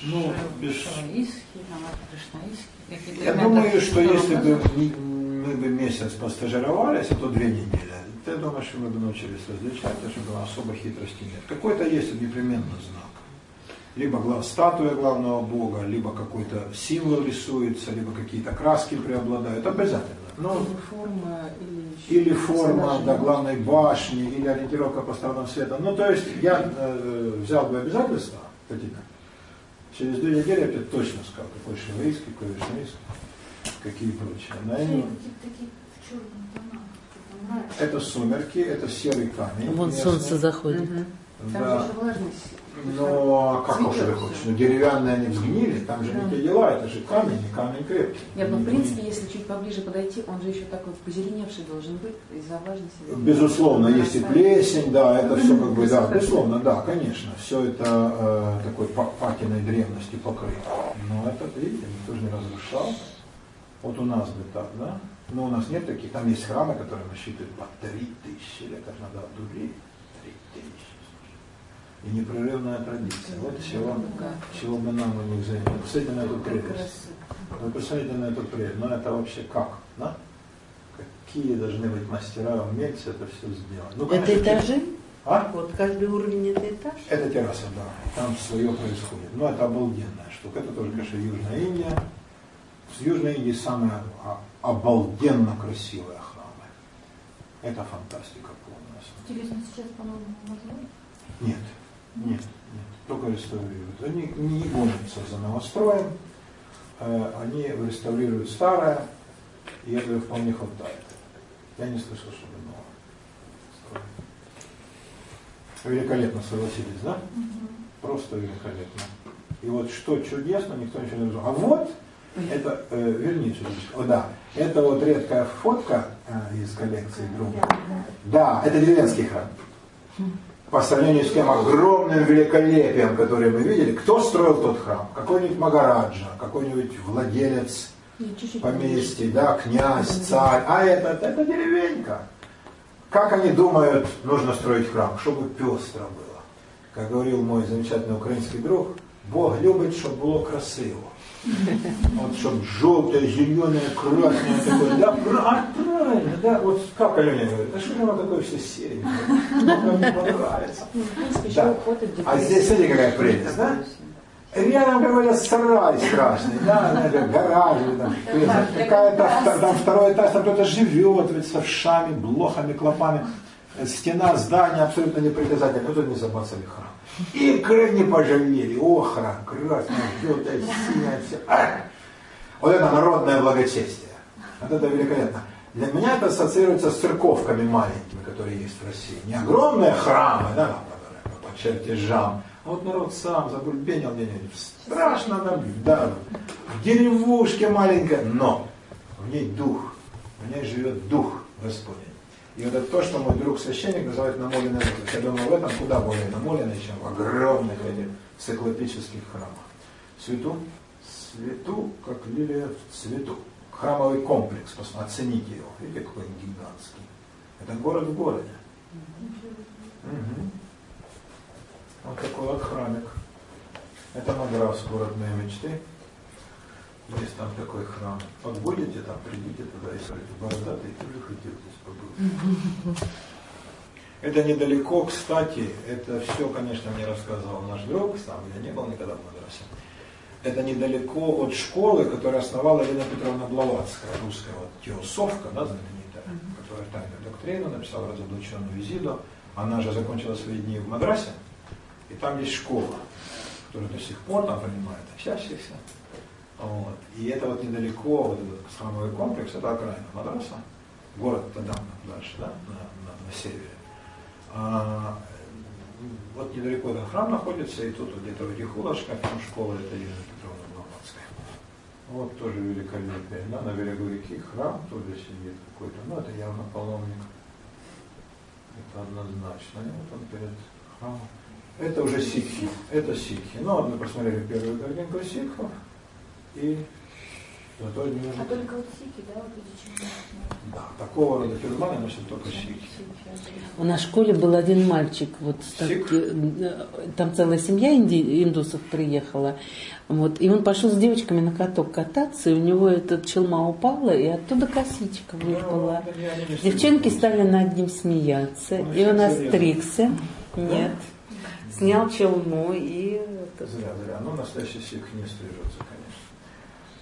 ну, без... Шаваистский, там, Кришнаистский, Я думаю, что если бы мы бы месяц постажировались, а то две недели, я думаю, что мы бы научились различать, потому что особо хитрости нет. Какой-то есть непременно знак. Либо статуя главного бога, либо какой-то символ рисуется, либо какие-то краски преобладают. Обязательно. Но, или форма, или, или форма до главной башни, или ориентировка по сторонам света. Ну, то есть я э, взял бы обязательства, Татьяна, Через две недели я тебе точно сказал, какой шивейский, какой вишнейский, какие прочие. На они... Это сумерки, это серый камень. Вон местный. солнце заходит. Угу. Да. Но как уж ты хочешь? Ну деревянные они взгнили, там же не те дела, это же камень, и камень крепкий. Нет, ну в принципе, если чуть поближе подойти, он же еще такой позеленевший должен быть из-за влажности. Безусловно, есть и плесень, да, это все как бы, да, безусловно, да, конечно, все это э, такой патиной древности покрыто. Но это, видите, никто же не разрушал. Вот у нас бы так, да? Но у нас нет таких, там есть храмы, которые насчитывают по три тысячи лет, как надо дурить. И непрерывная традиция. Вот чего, чего бы нам у них занимать. Посмотрите на эту прелесть. Вы посмотрите на эту прелесть. Ну это вообще как? Да? Какие должны быть мастера, умельцы это все сделать. Ну, конечно, это этажи? А? Вот каждый уровень это этаж? Это терраса, да. Там свое происходит. Но это обалденная штука. Это тоже, конечно, Южная Индия. С Южной Индии самые обалденно красивые храмы. Это фантастика полная. Интересно, сейчас, по-моему, Нет. Нет, нет, только реставрируют. Они не гонятся за новостроем, э, они реставрируют старое, и этого вполне хватает. Я не слышал, чтобы новое. Великолепно согласились, да? Просто великолепно. И вот что чудесно, никто ничего не разумел. А вот, это, э, верните, о, да, это вот редкая фотка э, из коллекции друга. Да, это деревенский храм по сравнению с тем огромным великолепием, которое мы видели, кто строил тот храм? Какой-нибудь Магараджа, какой-нибудь владелец поместья, да, князь, царь. А это, это деревенька. Как они думают, нужно строить храм? Чтобы пестро было. Как говорил мой замечательный украинский друг, Бог любит, чтобы было красиво. Вот чтобы желтое, зеленое, красное такое. Да, правильно, да. Вот как Аленя говорит, да что же оно такое все серенькое? Мне не понравится. Да. А здесь, смотри, какая прелесть, да? Рядом какой-то сарай страшный, да, гараж, там, какая-то, там второй этаж, там кто-то живет, ведь с овшами, блохами, клопами. Стена, здание абсолютно непритязательное, кто не забацали храм. Икры не пожалели, охра, красная, желтая, синяя, все. А! Вот это народное благочестие. Вот это великолепно. Для меня это ассоциируется с церковками маленькими, которые есть в России. Не огромные храмы, да, по чертежам, а вот народ сам забульбенил где-нибудь. Страшно там, да, в деревушке маленькой, но в ней дух, в ней живет дух Господень. И вот это то, что мой друг священник называет намоленной музыкой. Я думаю, в этом куда более намоленной, чем в огромных этих циклопических храмах. Свету, свету, как лилия в цвету. Храмовый комплекс, оцените его. Видите, какой он гигантский. Это город в городе. Мгм. Вот такой вот храмик. Это Мадрас, город моей мечты. Есть там такой храм. Вот будете там, придите туда и скажите, бородатый, ты же хотел здесь побыть. Это недалеко, кстати, это все, конечно, мне рассказывал наш друг, сам я не был никогда в Мадрасе. Это недалеко от школы, которую основала Елена Петровна Блаватская, русская вот теософка, да, знаменитая, которая тайную доктрину написала разоблаченную визиду. Она же закончила свои дни в Мадрасе, и там есть школа, которая до сих пор там принимает общающихся. Вот. И это вот недалеко, вот этот храмовый комплекс, это окраина Мадраса, город Тадам дальше, да, на, на, на севере. А, вот недалеко этот храм находится, и тут вот где-то в этих улочках, там школа, это Елена Петровна Блаватская. Вот тоже великолепие, да, на берегу реки храм, тоже сидит какой-то, ну это явно паломник. Это однозначно. И вот он перед храмом. Это уже сикхи. Это сикхи. Ну, вот мы посмотрели первую картинку сикхов. И зато не А только вот сики, да, вот эти? Да, такого рода тюрьманы носят только сикхи. У нас в школе был один мальчик, вот так- Сик? э, там целая семья инди- индусов приехала, вот, и он пошел с девочками на каток кататься, и у него этот челма упала, и оттуда косичка выпала. Ну, Девчонки стали над ним смеяться, Он и он остригся, нет, снял челму и... Зря, зря. Ну, настоящий сикх не стрижется, конечно.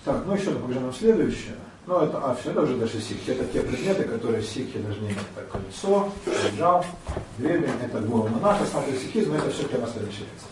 Так, ну еще покажи нам следующее. Ну, это, а, все, это уже даже сикхи. Это те предметы, которые сикхи должны иметь. Так, кольцо, кинжал, гребень, это гуру монаха, смотри, сикхизм, это все тема следующей лекции.